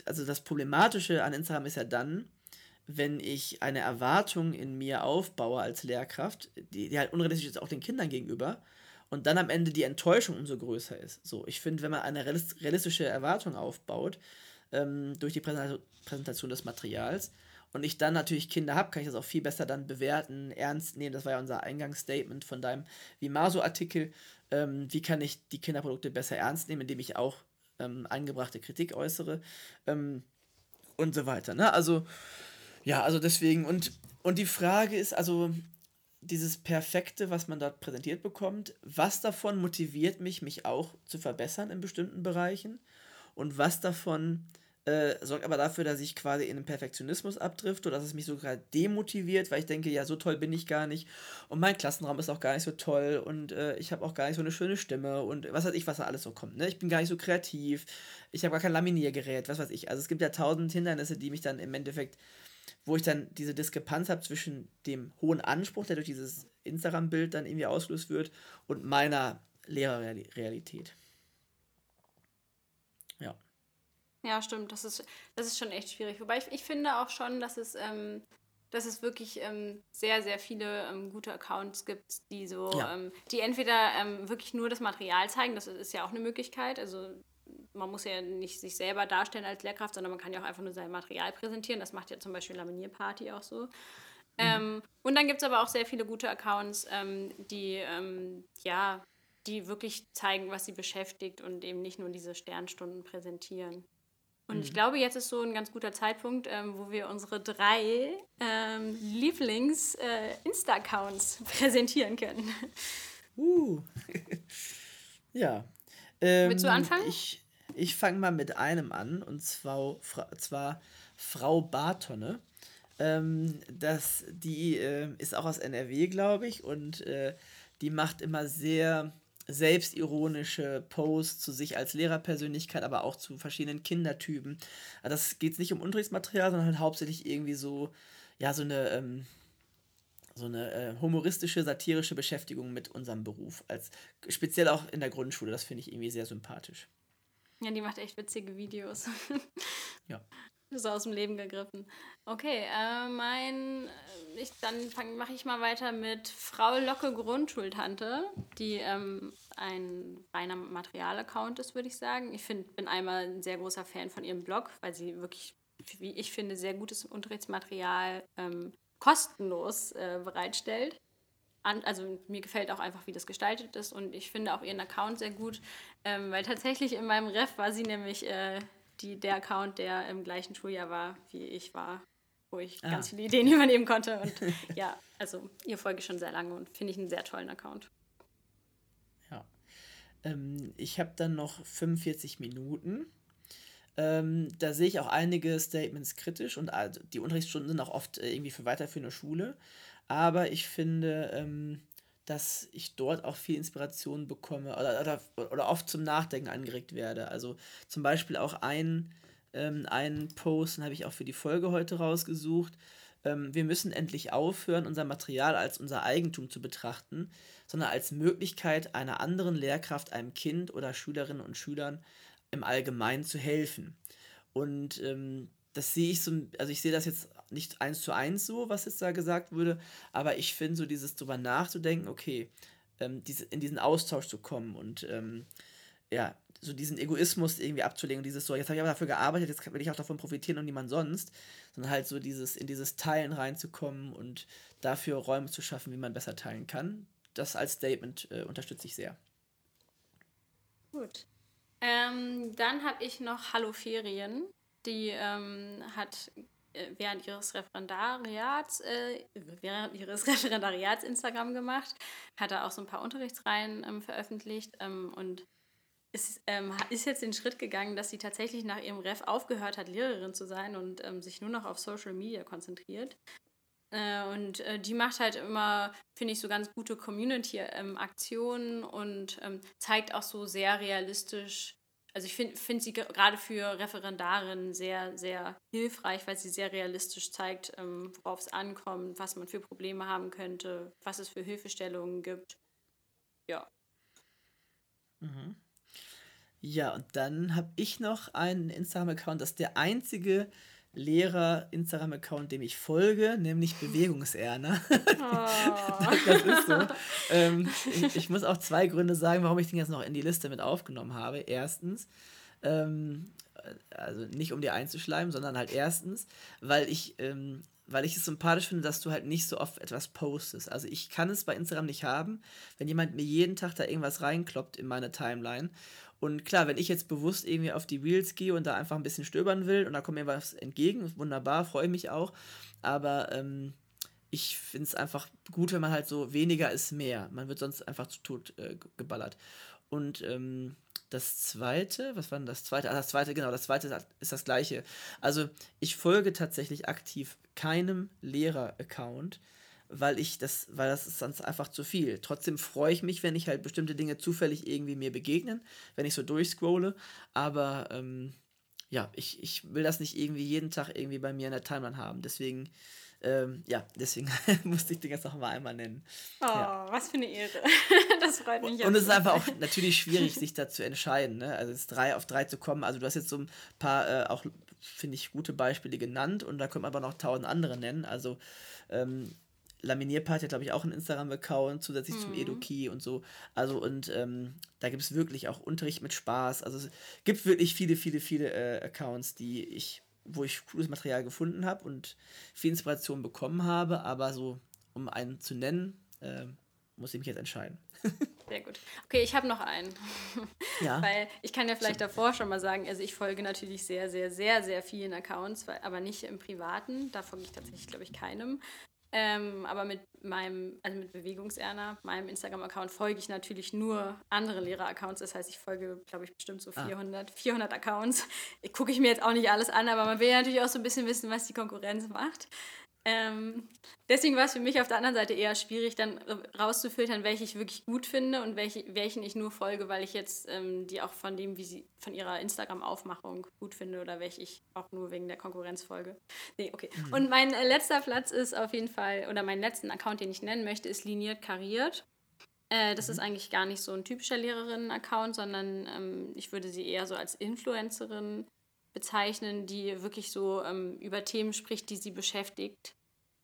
also das Problematische an Instagram ist ja dann, wenn ich eine Erwartung in mir aufbaue als Lehrkraft, die, die halt unrealistisch ist auch den Kindern gegenüber, und dann am Ende die Enttäuschung umso größer ist. So, ich finde, wenn man eine realistische Erwartung aufbaut, ähm, durch die Präsentation des Materials, und ich dann natürlich Kinder habe, kann ich das auch viel besser dann bewerten, ernst nehmen. Das war ja unser Eingangsstatement von deinem Vimaso-Artikel ähm, wie kann ich die Kinderprodukte besser ernst nehmen, indem ich auch ähm, eingebrachte Kritik äußere ähm, und so weiter. Ne? Also, ja, also deswegen, und, und die Frage ist, also dieses Perfekte, was man dort präsentiert bekommt, was davon motiviert mich, mich auch zu verbessern in bestimmten Bereichen und was davon äh, sorgt aber dafür, dass ich quasi in den Perfektionismus abdrift oder dass es mich sogar demotiviert, weil ich denke, ja, so toll bin ich gar nicht und mein Klassenraum ist auch gar nicht so toll und äh, ich habe auch gar nicht so eine schöne Stimme und was weiß ich, was da alles so kommt. Ne? Ich bin gar nicht so kreativ, ich habe gar kein Laminiergerät, was weiß ich. Also es gibt ja tausend Hindernisse, die mich dann im Endeffekt, wo ich dann diese Diskrepanz habe zwischen dem hohen Anspruch, der durch dieses Instagram-Bild dann irgendwie ausgelöst wird, und meiner Lehrerrealität. Ja. Ja, stimmt. Das ist, das ist schon echt schwierig. Wobei ich, ich finde auch schon, dass es, ähm, dass es wirklich ähm, sehr, sehr viele ähm, gute Accounts gibt, die so, ja. Ähm, die entweder ähm, wirklich nur das Material zeigen, das ist ja auch eine Möglichkeit. Also man muss ja nicht sich selber darstellen als Lehrkraft, sondern man kann ja auch einfach nur sein Material präsentieren. Das macht ja zum Beispiel Laminierparty auch so. Mhm. Ähm, und dann gibt es aber auch sehr viele gute Accounts, die ja, die wirklich zeigen, was sie beschäftigt und eben nicht nur diese Sternstunden präsentieren. Und mhm. ich glaube, jetzt ist so ein ganz guter Zeitpunkt, ähm, wo wir unsere drei ähm, Lieblings-Insta-Accounts äh, *laughs* präsentieren können. Uh. *laughs* ja. Ähm, Willst du anfangen? Ich, ich fange mal mit einem an, und zwar, zwar Frau Bartonne. Ähm, das, die äh, ist auch aus NRW, glaube ich, und äh, die macht immer sehr selbstironische Posts zu sich als Lehrerpersönlichkeit, aber auch zu verschiedenen Kindertypen. Also das geht nicht um Unterrichtsmaterial, sondern halt hauptsächlich irgendwie so, ja, so eine, ähm, so eine äh, humoristische, satirische Beschäftigung mit unserem Beruf. Als, speziell auch in der Grundschule, das finde ich irgendwie sehr sympathisch. Ja, die macht echt witzige Videos. ja. *laughs* So aus dem Leben gegriffen. Okay, äh, mein, äh, ich, dann mache ich mal weiter mit Frau Locke Grundschultante, die ähm, ein reiner Material-Account ist, würde ich sagen. Ich find, bin einmal ein sehr großer Fan von ihrem Blog, weil sie wirklich, wie ich finde, sehr gutes Unterrichtsmaterial ähm, kostenlos äh, bereitstellt. Also mir gefällt auch einfach, wie das gestaltet ist und ich finde auch ihren Account sehr gut, ähm, weil tatsächlich in meinem Ref war sie nämlich äh, die, der Account, der im gleichen Schuljahr war, wie ich war, wo ich ah. ganz viele Ideen *laughs* übernehmen konnte. Und ja, also ihr folge ich schon sehr lange und finde ich einen sehr tollen Account. Ja. Ähm, ich habe dann noch 45 Minuten. Ähm, da sehe ich auch einige Statements kritisch und also die Unterrichtsstunden sind auch oft äh, irgendwie für weiterführende Schule. Aber ich finde, ähm, dass ich dort auch viel Inspiration bekomme oder, oder, oder oft zum Nachdenken angeregt werde. Also zum Beispiel auch ein, ähm, einen Post, den habe ich auch für die Folge heute rausgesucht. Ähm, wir müssen endlich aufhören, unser Material als unser Eigentum zu betrachten, sondern als Möglichkeit einer anderen Lehrkraft, einem Kind oder Schülerinnen und Schülern im Allgemeinen zu helfen. Und ähm, das sehe ich so, also ich sehe das jetzt nicht eins zu eins so, was jetzt da gesagt wurde, aber ich finde so dieses drüber nachzudenken, okay, ähm, diese, in diesen Austausch zu kommen und ähm, ja, so diesen Egoismus irgendwie abzulegen, dieses so, jetzt habe ich aber dafür gearbeitet, jetzt will ich auch davon profitieren und niemand sonst, sondern halt so dieses, in dieses Teilen reinzukommen und dafür Räume zu schaffen, wie man besser teilen kann. Das als Statement äh, unterstütze ich sehr. Gut. Ähm, dann habe ich noch Hallo Ferien. Die ähm, hat während ihres Referendariats, äh, während ihres *laughs* Referendariats Instagram gemacht, hat da auch so ein paar Unterrichtsreihen ähm, veröffentlicht ähm, und es ähm, ist jetzt den Schritt gegangen, dass sie tatsächlich nach ihrem Ref aufgehört hat, Lehrerin zu sein und ähm, sich nur noch auf Social Media konzentriert. Äh, und äh, die macht halt immer, finde ich, so ganz gute Community-Aktionen ähm, und zeigt auch so sehr realistisch. Also ich finde find sie gerade für Referendarinnen sehr, sehr hilfreich, weil sie sehr realistisch zeigt, ähm, worauf es ankommt, was man für Probleme haben könnte, was es für Hilfestellungen gibt. Ja. Mhm. Ja, und dann habe ich noch einen Instagram-Account, das ist der einzige Lehrer-Instagram-Account, dem ich folge, nämlich Bewegungserna. Oh. *laughs* das ist so. Ähm, ich, ich, muss auch zwei Gründe sagen, warum ich den jetzt noch in die Liste mit aufgenommen habe. Erstens, ähm, also nicht um dir einzuschleimen, sondern halt erstens, weil ich ähm, weil ich es sympathisch finde, dass du halt nicht so oft etwas postest. Also ich kann es bei Instagram nicht haben, wenn jemand mir jeden Tag da irgendwas reinkloppt in meine Timeline und klar, wenn ich jetzt bewusst irgendwie auf die Wheels gehe und da einfach ein bisschen stöbern will und da kommt mir was entgegen, wunderbar, freue ich mich auch. Aber ähm, ich finde es einfach gut, wenn man halt so weniger ist mehr. Man wird sonst einfach zu tot äh, geballert. Und ähm, das zweite, was war denn das zweite? Ah, das zweite, genau, das zweite ist das gleiche. Also ich folge tatsächlich aktiv keinem Lehrer-Account, weil ich das, weil das ist sonst einfach zu viel. Trotzdem freue ich mich, wenn ich halt bestimmte Dinge zufällig irgendwie mir begegnen, wenn ich so durchscrolle. Aber ähm, ja, ich, ich will das nicht irgendwie jeden Tag irgendwie bei mir in der Timeline haben. Deswegen, ähm, ja, deswegen *laughs* musste ich den jetzt noch mal einmal nennen. Oh, ja. was für eine Ehre. *laughs* das freut mich. Und, und es ist einfach auch natürlich schwierig, *laughs* sich da zu entscheiden. Ne? Also jetzt drei auf drei zu kommen. Also du hast jetzt so ein paar äh, auch, finde ich, gute Beispiele genannt und da könnte man aber noch tausend andere nennen. Also ähm, Laminierparty hat, glaube ich, auch einen Instagram-Account, zusätzlich mhm. zum Eduki und so. Also, und ähm, da gibt es wirklich auch Unterricht mit Spaß. Also, es gibt wirklich viele, viele, viele äh, Accounts, die ich, wo ich cooles Material gefunden habe und viel Inspiration bekommen habe. Aber so, um einen zu nennen, äh, muss ich mich jetzt entscheiden. *laughs* Sehr gut. Okay, ich habe noch einen. Ja. *laughs* Weil ich kann ja vielleicht davor schon mal sagen, also ich folge natürlich sehr, sehr, sehr, sehr vielen Accounts, aber nicht im Privaten. Da folge ich tatsächlich, glaube ich, keinem. Ähm, aber mit meinem, also mit Bewegungserna, meinem Instagram-Account, folge ich natürlich nur andere Lehrer-Accounts. Das heißt, ich folge, glaube ich, bestimmt so 400, ah. 400 Accounts. Gucke ich mir jetzt auch nicht alles an, aber man will ja natürlich auch so ein bisschen wissen, was die Konkurrenz macht. Ähm, deswegen war es für mich auf der anderen Seite eher schwierig, dann rauszufiltern, welche ich wirklich gut finde und welche, welchen ich nur folge, weil ich jetzt ähm, die auch von dem, wie sie von ihrer Instagram-Aufmachung gut finde oder welche ich auch nur wegen der Konkurrenz folge. Nee, okay. Mhm. Und mein äh, letzter Platz ist auf jeden Fall, oder meinen letzten Account, den ich nennen möchte, ist liniert kariert. Äh, das mhm. ist eigentlich gar nicht so ein typischer Lehrerinnen-Account, sondern ähm, ich würde sie eher so als Influencerin bezeichnen, die wirklich so ähm, über Themen spricht, die sie beschäftigt.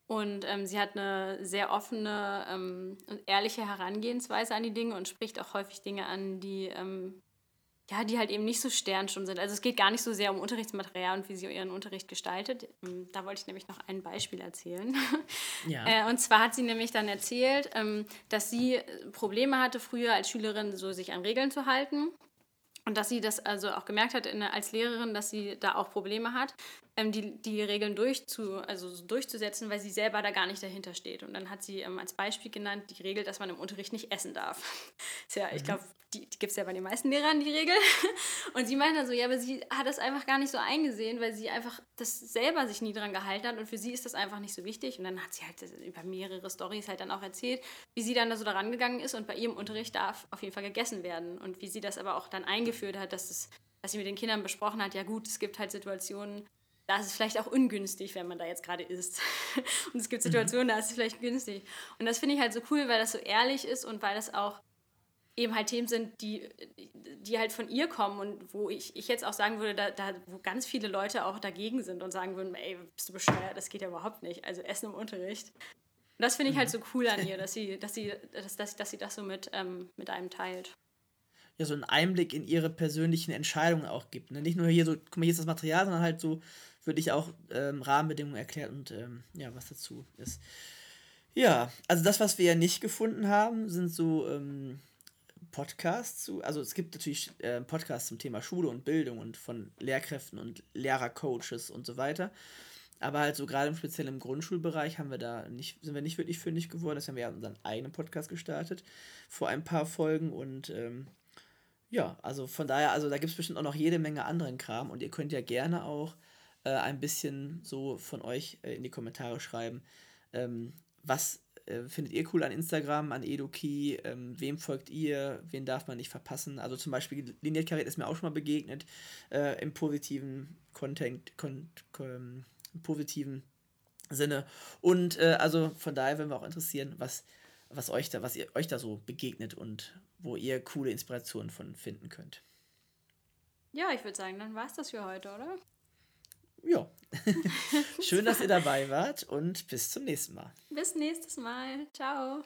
Und ähm, sie hat eine sehr offene ähm, und ehrliche Herangehensweise an die Dinge und spricht auch häufig Dinge an, die, ähm, ja, die halt eben nicht so sternstumm sind. Also es geht gar nicht so sehr um Unterrichtsmaterial und wie sie ihren Unterricht gestaltet. Ähm, da wollte ich nämlich noch ein Beispiel erzählen. *laughs* Ja. äh, und zwar hat sie nämlich dann erzählt, ähm, dass sie Probleme hatte, früher als Schülerin so sich an Regeln zu halten und dass sie das also auch gemerkt hat in, als Lehrerin, dass sie da auch Probleme hat, ähm, die, die Regeln durchzu, also durchzusetzen, weil sie selber da gar nicht dahinter steht. Und dann hat sie ähm, als Beispiel genannt die Regel, dass man im Unterricht nicht essen darf. *laughs* Ist ja, mhm. ich glaube, die, die gibt es ja bei den meisten Lehrern, die Regel. *laughs* Und sie meinte dann so, ja, aber sie hat das einfach gar nicht so eingesehen, weil sie einfach das selber sich nie dran gehalten hat und für sie ist das einfach nicht so wichtig. Und dann hat sie halt über mehrere Stories halt dann auch erzählt, wie sie dann da so daran gegangen ist und bei ihrem Unterricht darf auf jeden Fall gegessen werden. Und wie sie das aber auch dann eingeführt hat, dass, das, dass sie mit den Kindern besprochen hat, ja gut, es gibt halt Situationen, da ist es vielleicht auch ungünstig, wenn man da jetzt gerade isst. *laughs* Und es gibt mhm. Situationen, da ist es vielleicht günstig. Und das finde ich halt so cool, weil das so ehrlich ist und weil das auch eben halt Themen sind, die, die halt von ihr kommen und wo ich, ich jetzt auch sagen würde, da, da, wo ganz viele Leute auch dagegen sind und sagen würden, ey, bist du bescheuert, das geht ja überhaupt nicht. Also Essen im Unterricht. Und das finde ich halt mhm. so cool an ihr, dass sie, dass sie, dass, dass, dass sie das so mit, ähm, mit einem teilt. Ja, so einen Einblick in ihre persönlichen Entscheidungen auch gibt. Ne? Nicht nur hier so, guck mal, hier ist das Material, sondern halt so würde ich auch ähm, Rahmenbedingungen erklärt und ähm, ja, was dazu ist. Ja, also das, was wir ja nicht gefunden haben, sind so ähm, Podcasts zu. Also es gibt natürlich äh, Podcasts zum Thema Schule und Bildung und von Lehrkräften und Lehrercoaches und so weiter. Aber halt so gerade im speziellen Grundschulbereich haben wir da nicht, sind wir nicht wirklich fündig geworden. Das haben wir ja unseren eigenen Podcast gestartet vor ein paar Folgen und ähm, ja, also von daher, also da gibt es bestimmt auch noch jede Menge anderen Kram und ihr könnt ja gerne auch äh, ein bisschen so von euch äh, in die Kommentare schreiben, ähm, was äh, findet ihr cool an Instagram, an EduKey? Ähm, wem folgt ihr? Wen darf man nicht verpassen? Also zum Beispiel Liniert Karet ist mir auch schon mal begegnet äh, im positiven Content, kon, kon, im positiven Sinne. Und äh, also von daher würden wir auch interessieren, was, was euch da, was ihr euch da so begegnet und wo ihr coole Inspirationen von finden könnt. Ja, ich würde sagen, dann war es das für heute, oder? Ja. *laughs* Schön, dass ihr dabei wart und bis zum nächsten Mal. Bis nächstes Mal. Ciao.